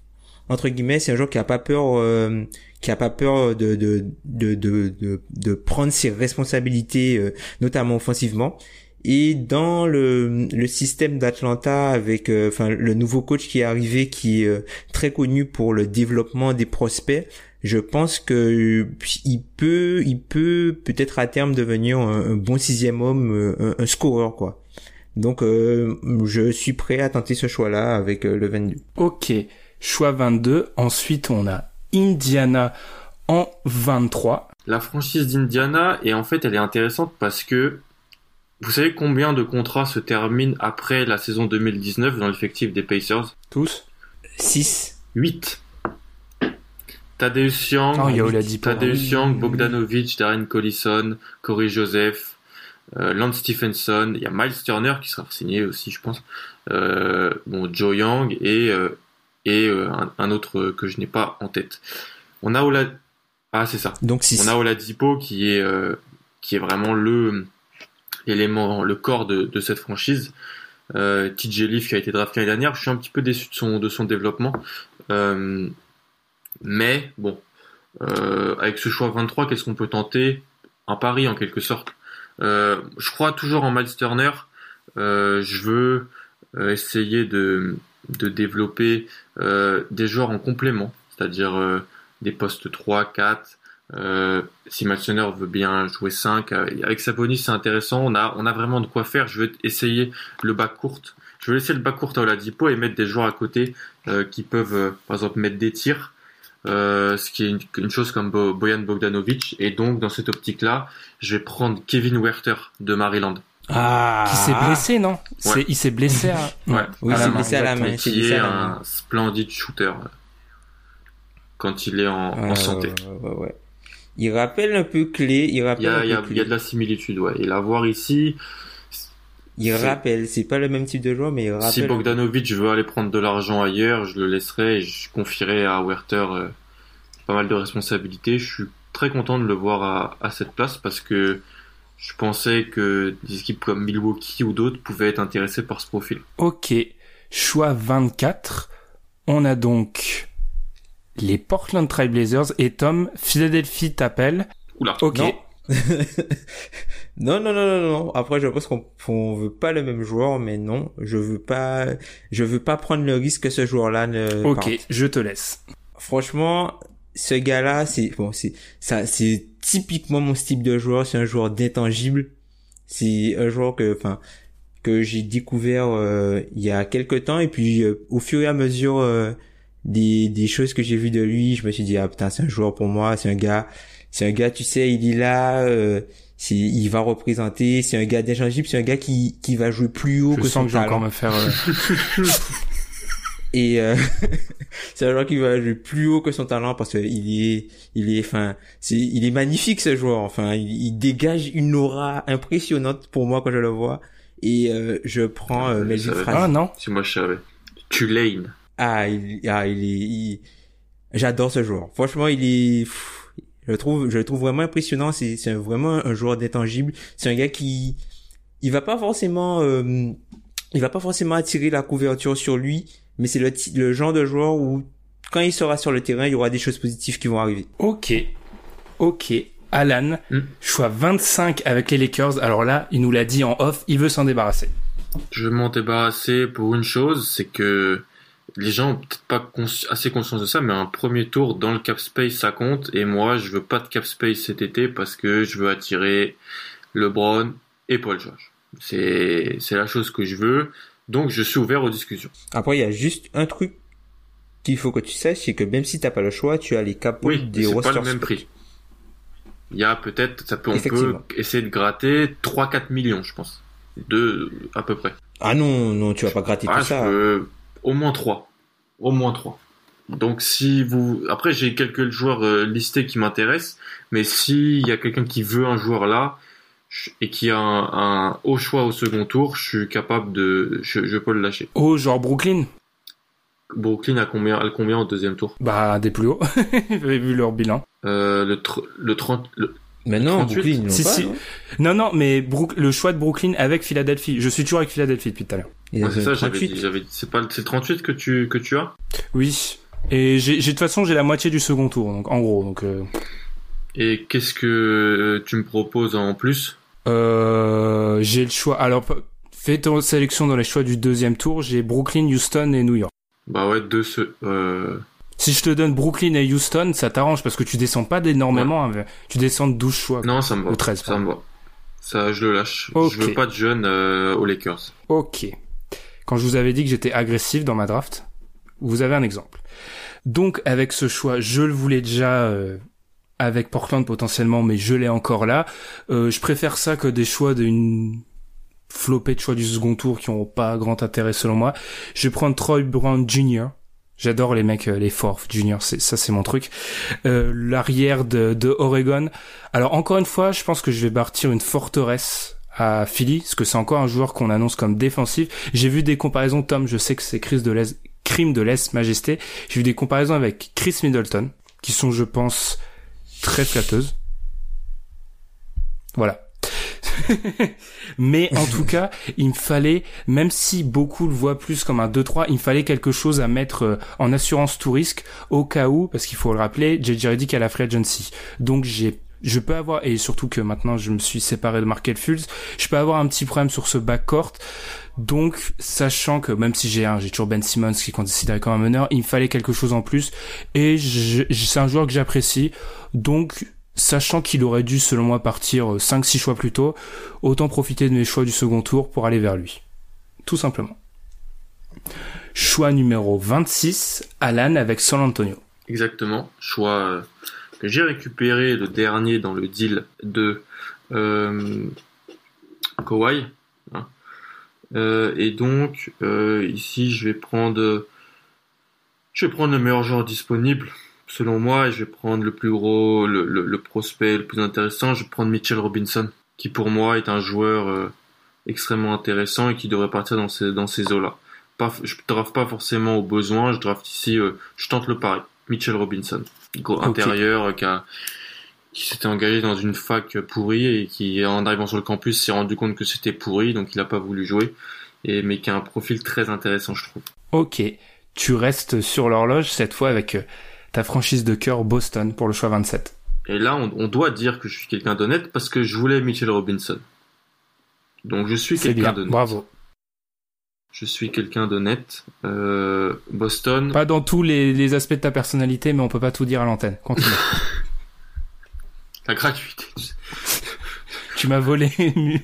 entre guillemets. C'est un joueur qui a pas peur, euh, qui a pas peur de de de de de, prendre ses responsabilités, euh, notamment offensivement. Et dans le, le système d'Atlanta avec enfin le nouveau coach qui est arrivé qui est très connu pour le développement des prospects, je pense que il peut il peut peut-être à terme devenir un, bon sixième homme, un, un scoreur quoi. Donc euh, je suis prêt à tenter ce choix-là avec euh, le 22. Ok, choix 22. Ensuite, on a Indiana en 23. La franchise d'Indiana, et en fait, elle est intéressante parce que vous savez combien de contrats se terminent après la saison 2019 dans l'effectif des Pacers? Tous? 6. 8. Tadeusz Young, Oh. Tadeusz Young, Bogdanovic, Darren Collison, Corey Joseph, Lance Stephenson, il y a Miles Turner qui sera signé aussi, je pense. Euh, bon, Joe Young et euh, et euh, un, un autre que je n'ai pas en tête. On a Ola... ah c'est ça. Donc 6. On a Oladipo qui est euh, qui est vraiment le l'élément, le corps de, de cette franchise. Euh, TJ Leaf qui a été drafté l'année dernière, je suis un petit peu déçu de son de son développement. Euh, mais bon, euh, avec ce choix 23, qu'est-ce qu'on peut tenter? Un pari en quelque sorte. Euh, je crois toujours en Miles Turner. Euh, je veux euh, essayer de, de développer des joueurs en complément, c'est-à-dire des postes 3, 4. Euh, si Turner veut bien jouer 5, euh, avec Sabonis c'est intéressant. On a, on a vraiment de quoi faire. Je veux essayer le bac court. Je veux laisser le bac court à Oladipo et mettre des joueurs à côté euh, qui peuvent, par exemple, mettre des tirs. Euh, ce qui est une, une chose comme Bo- Bojan Bogdanovic. Et donc, dans cette optique-là, je vais prendre Kevin Werther de Maryland. Ah. Qui s'est blessé, non? Il s'est blessé à... Ouais. Oui, à la c'est main. blessé à la main. Qui est la un splendide shooter quand il est en, santé. ouais, ouais, ouais. Il rappelle un peu clé, il Il rappelle y a, un il y, peu a, clé. il y a de la similitude, ouais. Et l'avoir ici, Il c'est- rappelle, c'est pas le même type de joueur, mais il rappelle. si. Bogdanovic veut aller prendre de l'argent ailleurs, je le laisserai et je confierai à Werther euh, pas mal de responsabilités. Je suis très content de le voir à, à cette place parce que je pensais que des équipes comme Milwaukee ou d'autres pouvaient être intéressées par ce profil. Ok, choix 24. On a donc les Portland Trail Blazers et Tom, Philadelphie t'appelle. Oula. Ok. Non. non, non, non, non, non. Après, je pense qu'on on veut pas le même joueur, mais non, je veux pas, je veux pas prendre le risque que ce joueur-là ne. Ok, parte. je te laisse. Franchement, ce gars-là, c'est bon, c'est ça, c'est typiquement mon style de joueur. C'est un joueur d'intangible. C'est un joueur que, enfin, que j'ai découvert euh, il y a quelques temps et puis euh, au fur et à mesure euh, des des choses que j'ai vues de lui, je me suis dit ah putain c'est un joueur pour moi. C'est un gars, c'est un gars, tu sais, il est là. Euh, c'est, il va représenter. C'est un gars d'intangible. C'est un gars qui qui va jouer plus haut Je que sens son que je vais talent. encore me faire... euh, Et euh, c'est un joueur qui va jouer plus haut que son talent parce que il est, il est, enfin, c'est, il est magnifique ce joueur. Enfin, il, il dégage une aura impressionnante pour moi quand je le vois. Et euh, je prends euh, Ah, Melvin va. Frazier. Ah non Si moi je savais. Tulane. Ah, il, ah, il est, il- j'adore ce joueur. Franchement, il est, je le trouve, je le trouve vraiment impressionnant. C'est, vraiment un joueur d'intangible. C'est un gars qui, il va pas forcément, euh, il va pas forcément attirer la couverture sur lui, mais c'est le, genre de joueur où quand il sera sur le terrain, il y aura des choses positives qui vont arriver. Ok. Ok. Alan, Hmm. choix 25 avec les Lakers. Alors là, il nous l'a dit en off, il veut s'en débarrasser. Je vais m'en débarrasser pour une chose, c'est que les gens ont peut-être pas consci- assez conscience de ça, mais un premier tour dans le cap space ça compte. Et moi, je veux pas de cap space cet été parce que je veux attirer LeBron et Paul George. C'est la chose que je veux. Donc, je suis ouvert aux discussions. Après, il y a juste un truc qu'il faut que tu saches, c'est que même si t'as pas le choix, tu as les capots Oui, des c'est pas rosters le même prix. Il y a peut-être, ça peut, on peut essayer de gratter 3-4 millions, je pense. Deux, à peu près. Ah non, non, tu vas pas gratter Ah, tout je ça. peux- au moins 3. Au moins 3. Donc si vous... Après, j'ai quelques joueurs euh, listés qui m'intéressent, mais s'il y a quelqu'un qui veut un joueur là, et qui a un, un, haut choix au second tour, je suis capable de, je, je peux le lâcher. Oh, genre Brooklyn? Brooklyn a combien, combien au deuxième tour? Bah, des plus hauts, vu leur bilan. Euh, le, le 30, le, mais non, 38? Brooklyn, ils l'ont Si, pas, si. non Non, non, mais Brook- le choix de Brooklyn avec Philadelphie. Je suis toujours avec Philadelphie depuis tout à l'heure. C'est ça, j'avais 38. dit, c'est pas, le- c'est le 38 que tu, que tu as? Oui. Et j'ai, de toute façon, j'ai la moitié du second tour, donc en gros. Donc, euh, Et qu'est-ce que euh, tu me proposes en plus? euh, j'ai le choix. Alors, fais ton sélection dans les choix du deuxième tour. J'ai Brooklyn, Houston et New York. Bah ouais, deux, ce, euh, Si je te donne Brooklyn et Houston, ça t'arrange parce que tu descends pas d'énormément. hein. Tu descends de 12 choix. non, ça me va. Ou 13, ça me va. Ça, je le lâche. Ok. Je veux pas de jeunes euh, aux Lakers. Ok. Quand je vous avais dit que j'étais agressif dans ma draft, vous avez un exemple. Donc avec ce choix, je le voulais déjà euh, avec Portland potentiellement, mais je l'ai encore là. Euh, je préfère ça que des choix d'une flopée de choix du second tour qui ont pas grand intérêt selon moi. Je vais prendre Troy Brown Jr. J'adore les mecs, euh, les forts juniors, ça c'est mon truc. Euh, L'arrière de, de Oregon. Alors encore une fois, je pense que je vais partir une forteresse à Philly, parce que c'est encore un joueur qu'on annonce comme défensif. J'ai vu des comparaisons, Tom, je sais que c'est Chris de l'Est, crime de l'Est Majesté. J'ai vu des comparaisons avec Chris Middleton, qui sont, je pense, très flatteuses. Voilà. Mais en tout cas, il me fallait, même si beaucoup le voient plus comme un 2-3, il me fallait quelque chose à mettre euh, en assurance tout risque au cas où, parce qu'il faut le rappeler, JJ Redick à la free agency. Donc j'ai je peux avoir, et surtout que maintenant je me suis séparé de Markel Fultz, je peux avoir un petit problème sur ce backcourt. Donc, sachant que même si j'ai un, j'ai toujours Ben Simmons qui est considéré comme un meneur, il me fallait quelque chose en plus. Et c'est un joueur que j'apprécie. Donc, sachant qu'il aurait dû, selon moi, partir 5-6 choix plus tôt, autant profiter de mes choix du second tour pour aller vers lui. Tout simplement. Choix numéro 26, Alan avec San Antonio. Exactement. Choix euh, que j'ai récupéré le dernier dans le deal de euh, hein. Euh, et donc euh, ici je vais prendre je vais prendre le meilleur joueur disponible selon moi je vais prendre le plus gros le, le, le prospect le plus intéressant. Je vais prendre Mitchell Robinson qui pour moi est un joueur euh, extrêmement intéressant et qui devrait partir dans ces dans ces eaux là. Pas, je draft pas forcément au besoin, je draft ici, euh, je tente le pari. Mitchell Robinson, gros intérieur euh, qui, a- qui s'était engagé dans une fac pourrie et qui, en arrivant sur le campus, s'est rendu compte que c'était pourri, donc il n'a pas voulu jouer. Et, mais qui a un profil très intéressant, je trouve. Ok, tu restes sur l'horloge cette fois avec euh, ta franchise de cœur Boston pour le choix 27. Et là, on, on doit dire que je suis quelqu'un d'honnête parce que je voulais Mitchell Robinson. Donc je suis quelqu'un d'honnête. bravo. Je suis quelqu'un d'honnête. Euh, Boston. Pas dans tous les, les aspects de ta personnalité, mais on peut pas tout dire à l'antenne. Continue. La gratuité. tu m'as volé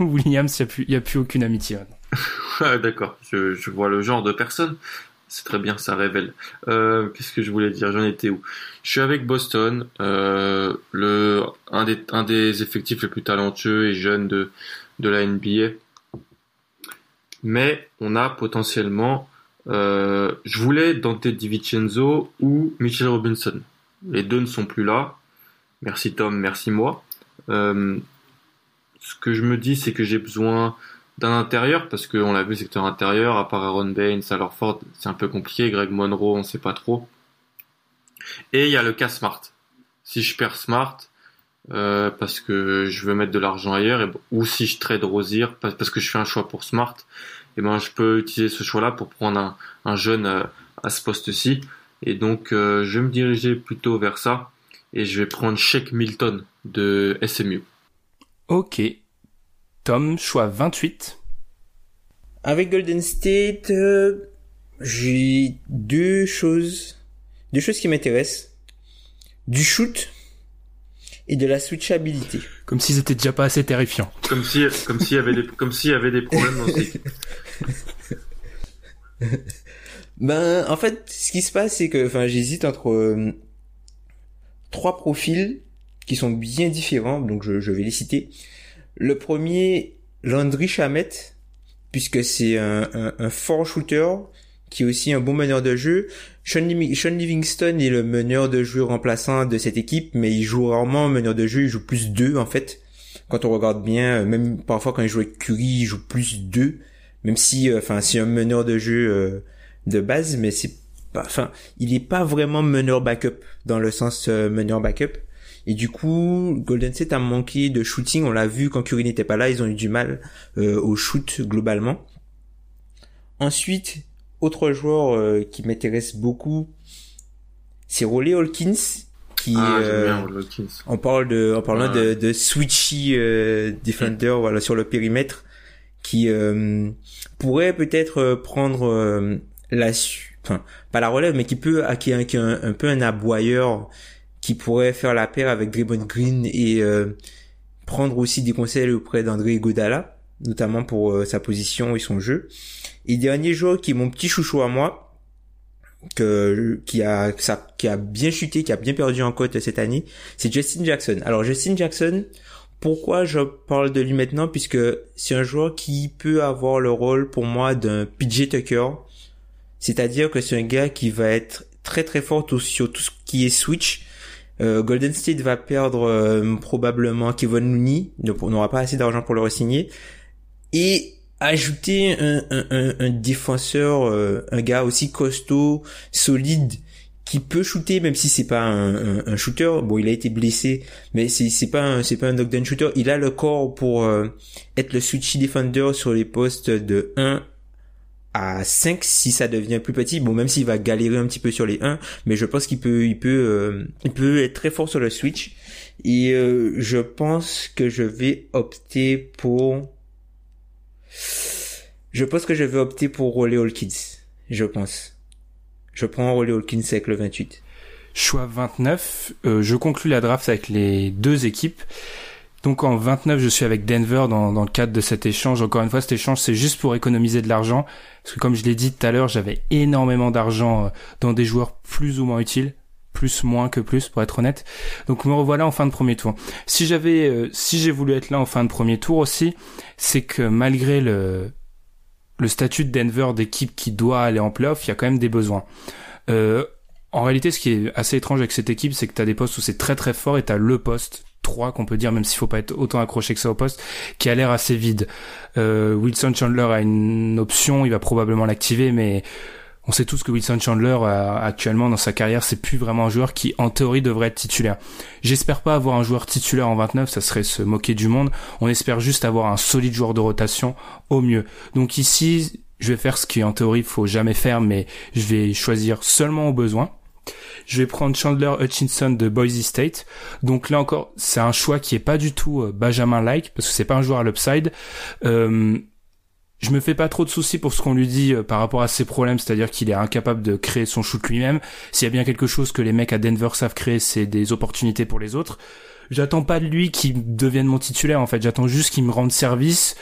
Williams, il y a plus, y a plus aucune amitié. Ah, D'accord, je, je vois le genre de personne. C'est très bien, ça révèle. Euh, Qu'est-ce que je voulais dire? J'en étais où? Je suis avec Boston, euh, le un des un des effectifs les plus talentueux et jeunes de de la NBA. Mais on a potentiellement, euh, je voulais Dante DiVincenzo ou Mitchell Robinson. Les deux ne sont plus là. Merci Tom, merci moi. Ce que je me dis, c'est que j'ai besoin intérieur parce qu'on l'a vu secteur intérieur à part Aaron Baines alors Ford c'est un peu compliqué Greg Monroe on sait pas trop. Et il y a le cas Smart si je perds Smart euh, parce que je veux mettre de l'argent ailleurs et, ou si je trade Rosier parce que je fais un choix pour Smart et ben je peux utiliser ce choix là pour prendre un, un jeune euh, à ce poste-ci. Et donc euh, je vais me diriger plutôt vers ça et je vais prendre Shake Milton de SMU Ok. Tom, choix 28. Avec Golden State, euh, j'ai deux choses, deux choses qui m'intéressent. Du shoot et de la switchabilité. Comme si c'était déjà pas assez terrifiant. Comme si, comme s'il y avait des, comme s'il y avait des problèmes dans ces... Ben, en fait, ce qui se passe, c'est que, enfin, j'hésite entre euh, trois profils qui sont bien différents, donc je, je vais les citer. Le premier, Landry Chamet, puisque c'est un, un, fort shooter qui est aussi un bon meneur de jeu. Sean, Livingston est le meneur de jeu remplaçant de cette équipe, mais il joue rarement meneur de jeu, il joue plus deux en fait, quand on regarde bien, même parfois quand il joue avec Curry, il joue plus 2, même si, enfin, c'est un meneur de jeu de base, mais c'est pas, enfin, il est pas vraiment meneur backup dans le sens meneur backup. Et du coup, Golden State a manqué de shooting. On l'a vu quand Curry n'était pas là, ils ont eu du mal au shoot globalement. Ensuite, autre joueur euh, qui m'intéresse beaucoup, c'est Rolly Hawkins. Qui, ah, euh, Hawkins. on parle de, en parlant de, de switchy euh, defender, voilà, sur le périmètre, qui pourrait peut-être prendre la, enfin, pas la relève, mais qui peut, qui, qui un, un, peu un aboyeur, qui pourrait faire la paire avec Draymond Green et prendre aussi des conseils auprès d'André Godala, notamment pour sa position et son jeu. Et dernier joueur qui est mon petit chouchou à moi, que qui a ça, qui a bien chuté, qui a bien perdu en cote cette année, c'est Justin Jackson. Alors Justin Jackson, pourquoi je parle de lui maintenant? Puisque c'est un joueur qui peut avoir le rôle pour moi d'un PJ Tucker, c'est-à-dire que c'est un gars qui va être très très fort sur tout ce qui est switch. Euh, Golden State va perdre euh, probablement Kevin Looney, on n'aura pas assez d'argent pour le re-signer. Et ajouter un, défenseur, euh, un gars aussi costaud, solide, qui peut shooter même si c'est pas un, shooter. Bon, il a été blessé, mais c'est pas un, c'est pas shooter. Il a le corps pour euh, être le switchy defender sur les postes de 1 à 5 si ça devient plus petit. Bon, même s'il va galérer un petit peu sur les 1, mais je pense qu'il peut il peut euh, il peut être très fort sur le switch. Et je pense que je vais opter pour je pense que je vais opter pour Rolly Hawkins. Je pense. Je prends Rolly Hawkins avec le 28. Choix 29. Euh, je conclus la draft avec les deux équipes. Donc en 29, je suis avec Denver dans, le cadre de cet échange. Encore une fois, cet échange, c'est juste pour économiser de l'argent. Parce que comme je l'ai dit tout à l'heure, j'avais énormément d'argent euh, dans des joueurs plus ou moins utiles plus moins que plus pour être honnête. Donc me revoilà en fin de premier tour. Si j'avais euh, si j'ai voulu être là en fin de premier tour aussi, c'est que malgré le statut de Denver d'équipe qui doit aller en playoff, il y a quand même des besoins. Euh, en réalité, ce qui est assez étrange avec cette équipe, c'est que tu as des postes où c'est très très fort et tu le poste 3 qu'on peut dire, même s'il faut pas être autant accroché que ça au poste, qui a l'air assez vide. Euh, Wilson Chandler a une option, il va probablement l'activer, mais on sait tous que Wilson Chandler euh, actuellement dans sa carrière c'est plus vraiment un joueur qui en théorie devrait être titulaire. J'espère pas avoir un joueur titulaire en 29, ça serait se moquer du monde. On espère juste avoir un solide joueur de rotation au mieux. Donc ici, je vais faire ce qui en théorie faut jamais faire, mais je vais choisir seulement au besoin. Je vais prendre Chandler Hutchinson de Boise State. Donc là encore, c'est un choix qui est pas du tout euh, Benjamin-like parce que c'est pas un joueur à l'upside. Euh, je me fais pas trop de soucis pour ce qu'on lui dit euh, par rapport à ses problèmes, c'est-à-dire qu'il est incapable de créer son shoot lui-même. S'il y a bien quelque chose que les mecs à Denver savent créer, c'est des opportunités pour les autres. J'attends pas de lui qu'il devienne mon titulaire en fait, j'attends juste qu'il me rende service.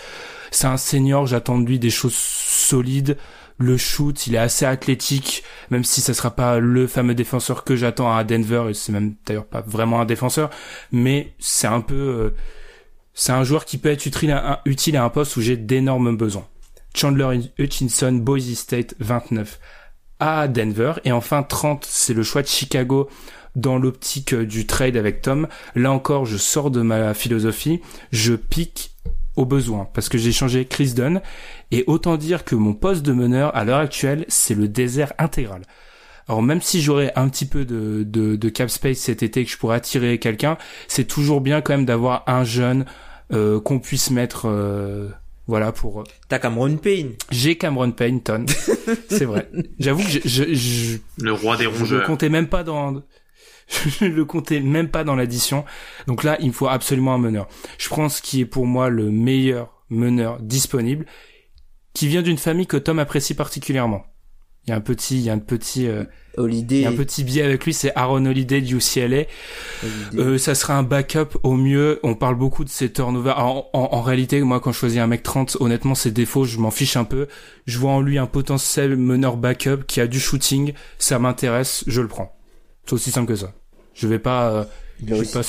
C'est un senior, j'attends de lui des choses solides. Le shoot, il est assez athlétique, même si ça sera pas le fameux défenseur que j'attends à Denver, et c'est même d'ailleurs pas vraiment un défenseur, mais c'est un peu... Euh, c'est un joueur qui peut être utile à un, utile à un poste où j'ai d'énormes besoins. Chandler Hutchinson, Boise State 29 à Denver. Et enfin 30, c'est le choix de Chicago dans l'optique du trade avec Tom. Là encore, je sors de ma philosophie, je pique au besoin parce que j'ai changé Chris Dunn et autant dire que mon poste de meneur à l'heure actuelle, c'est le désert intégral. Alors même si j'aurais un petit peu de, de, cap space cet été que je pourrais attirer quelqu'un, c'est toujours bien quand même d'avoir un jeune euh, qu'on puisse mettre euh, voilà pour. Euh, T'as Cameron Payne. J'ai Cameron Payne, Ton. c'est vrai. J'avoue que je, je, le roi des rongeurs. Je comptais même pas dans. Je le comptais même pas dans l'addition. Donc là, il me faut absolument un meneur. Je prends ce qui est pour moi le meilleur meneur disponible, qui vient d'une famille que Tom apprécie particulièrement. Il y a un petit, il y a un petit, euh, Holiday. un petit biais avec lui, c'est Aaron Holiday du UCLA. Euh, ça sera un backup au mieux. On parle beaucoup de ses turnovers. En, en, réalité, moi, quand je choisis un mec 30, honnêtement, ses défauts, je m'en fiche un peu. Je vois en lui un potentiel meneur backup qui a du shooting. Ça m'intéresse, je le prends. C'est aussi simple que ça. Je vais pas, euh, il, a aussi, pas...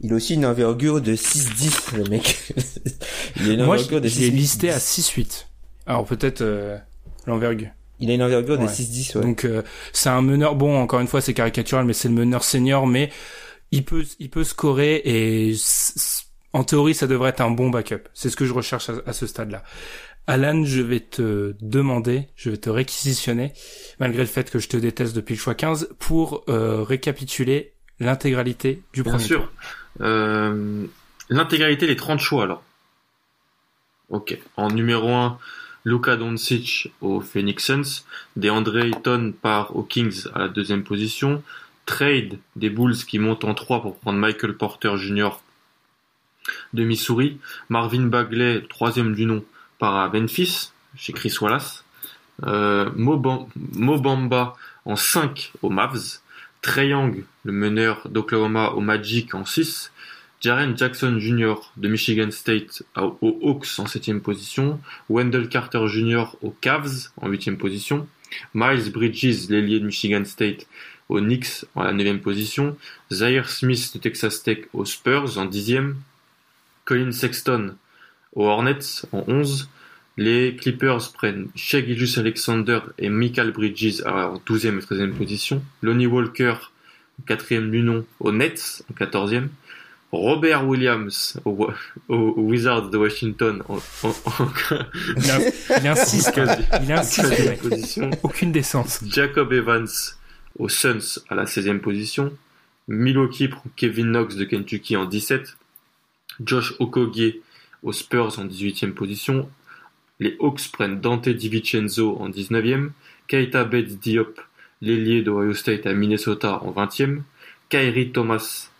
il a aussi une envergure de 6-10, le mec. il a une moi, envergure de 6 est listé à 6-8. Alors peut-être euh, l'envergure. Il a une envergure de 6-10, ouais. Donc euh, c'est un meneur. Bon, encore une fois, c'est caricatural, mais c'est le meneur senior. Mais il peut, il peut scorer et en théorie, ça devrait être un bon backup. C'est ce que je recherche à, ce stade-là. Alan, je vais te demander, je vais te réquisitionner, malgré le fait que je te déteste depuis le choix 15, pour euh, récapituler l'intégralité du Bien premier sûr. Euh, l'intégralité des 30 choix alors. Ok. En numéro 1, Luka Doncic au Phoenix Suns, DeAndre Ayton part aux Kings à la deuxième position, trade des Bulls qui montent en 3 pour prendre Michael Porter Jr. de Missouri, Marvin Bagley, troisième du nom, part à Memphis, chez Chris Wallace, euh, Mobamba en 5 aux Mavs, Trey Young, le meneur d'Oklahoma au Magic en 6, Jaren Jackson Jr. de Michigan State aux Hawks en 7 position, Wendell Carter Jr. aux Cavs en 8 position, Miles Bridges, l'ailier de Michigan State, aux Knicks en la 9 position, Zaire Smith de Texas Tech aux Spurs en 10e, Colin Sexton aux Hornets en 11, les Clippers prennent Shea Alexander et Michael Bridges en 12e et 13e position, Lonnie Walker, 4e du nom aux Nets en 14e, Robert Williams aux, Wizards de Washington en, il, insiste, il insiste, position. Aucune décence. Jacob Evans aux Suns à la 16e position. Milwaukee prend Kevin Knox de Kentucky en 17. Josh Okogie aux Spurs en 18e position. Les Hawks prennent Dante DiVincenzo en 19e. Keita Bates Diop, l'ailier d'Ohio State à Minnesota en 20e. Kyrie Thomas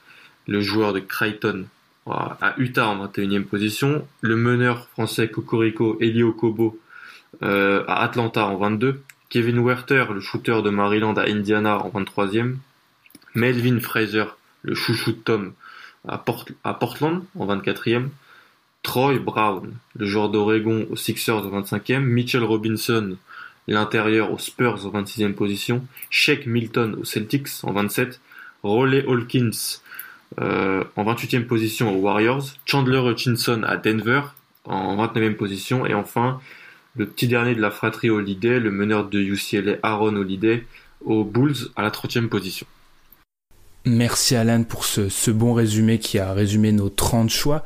le joueur de Creighton à Utah en 21e position, le meneur français Cocorico Elio Kobo euh, à Atlanta en 22, Kevin Werther, le shooter de Maryland à Indiana en 23e, Melvin Fraser, le chouchou de Tom à, Portland en 24e, Troy Brown, le joueur d'Oregon aux Sixers en 25e, Mitchell Robinson, l'intérieur aux Spurs en 26e position, Shake Milton aux Celtics en 27, Roley Hawkins, euh, en 28e position aux Warriors, Chandler Hutchinson à Denver en 29e position et enfin le petit dernier de la fratrie Holiday, le meneur de UCLA Aaron Holiday aux Bulls à la 30e position. Merci Alan pour ce, ce bon résumé qui a résumé nos 30 choix.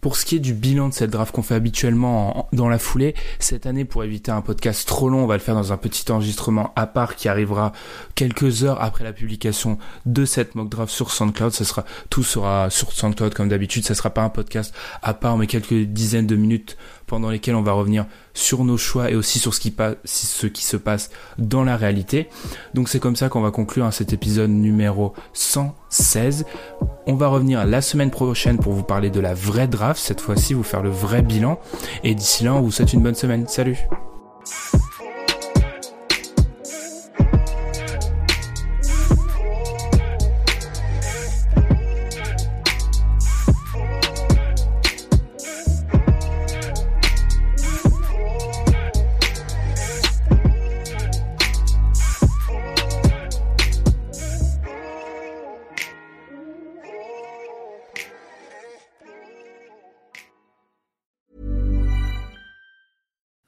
Pour ce qui est du bilan de cette draft qu'on fait habituellement dans la foulée, cette année, pour éviter un podcast trop long, on va le faire dans un petit enregistrement à part qui arrivera quelques heures après la publication de cette mock draft sur SoundCloud. Ça sera, tout sera sur SoundCloud comme d'habitude. Ça sera pas un podcast à part, mais quelques dizaines de minutes pendant lesquelles on va revenir sur nos choix et aussi sur ce qui, ce qui se passe dans la réalité. Donc c'est comme ça qu'on va conclure hein, cet épisode numéro 116. On va revenir la semaine prochaine pour vous parler de la vraie draft, cette fois-ci vous faire le vrai bilan. Et d'ici là, on vous souhaite une bonne semaine. Salut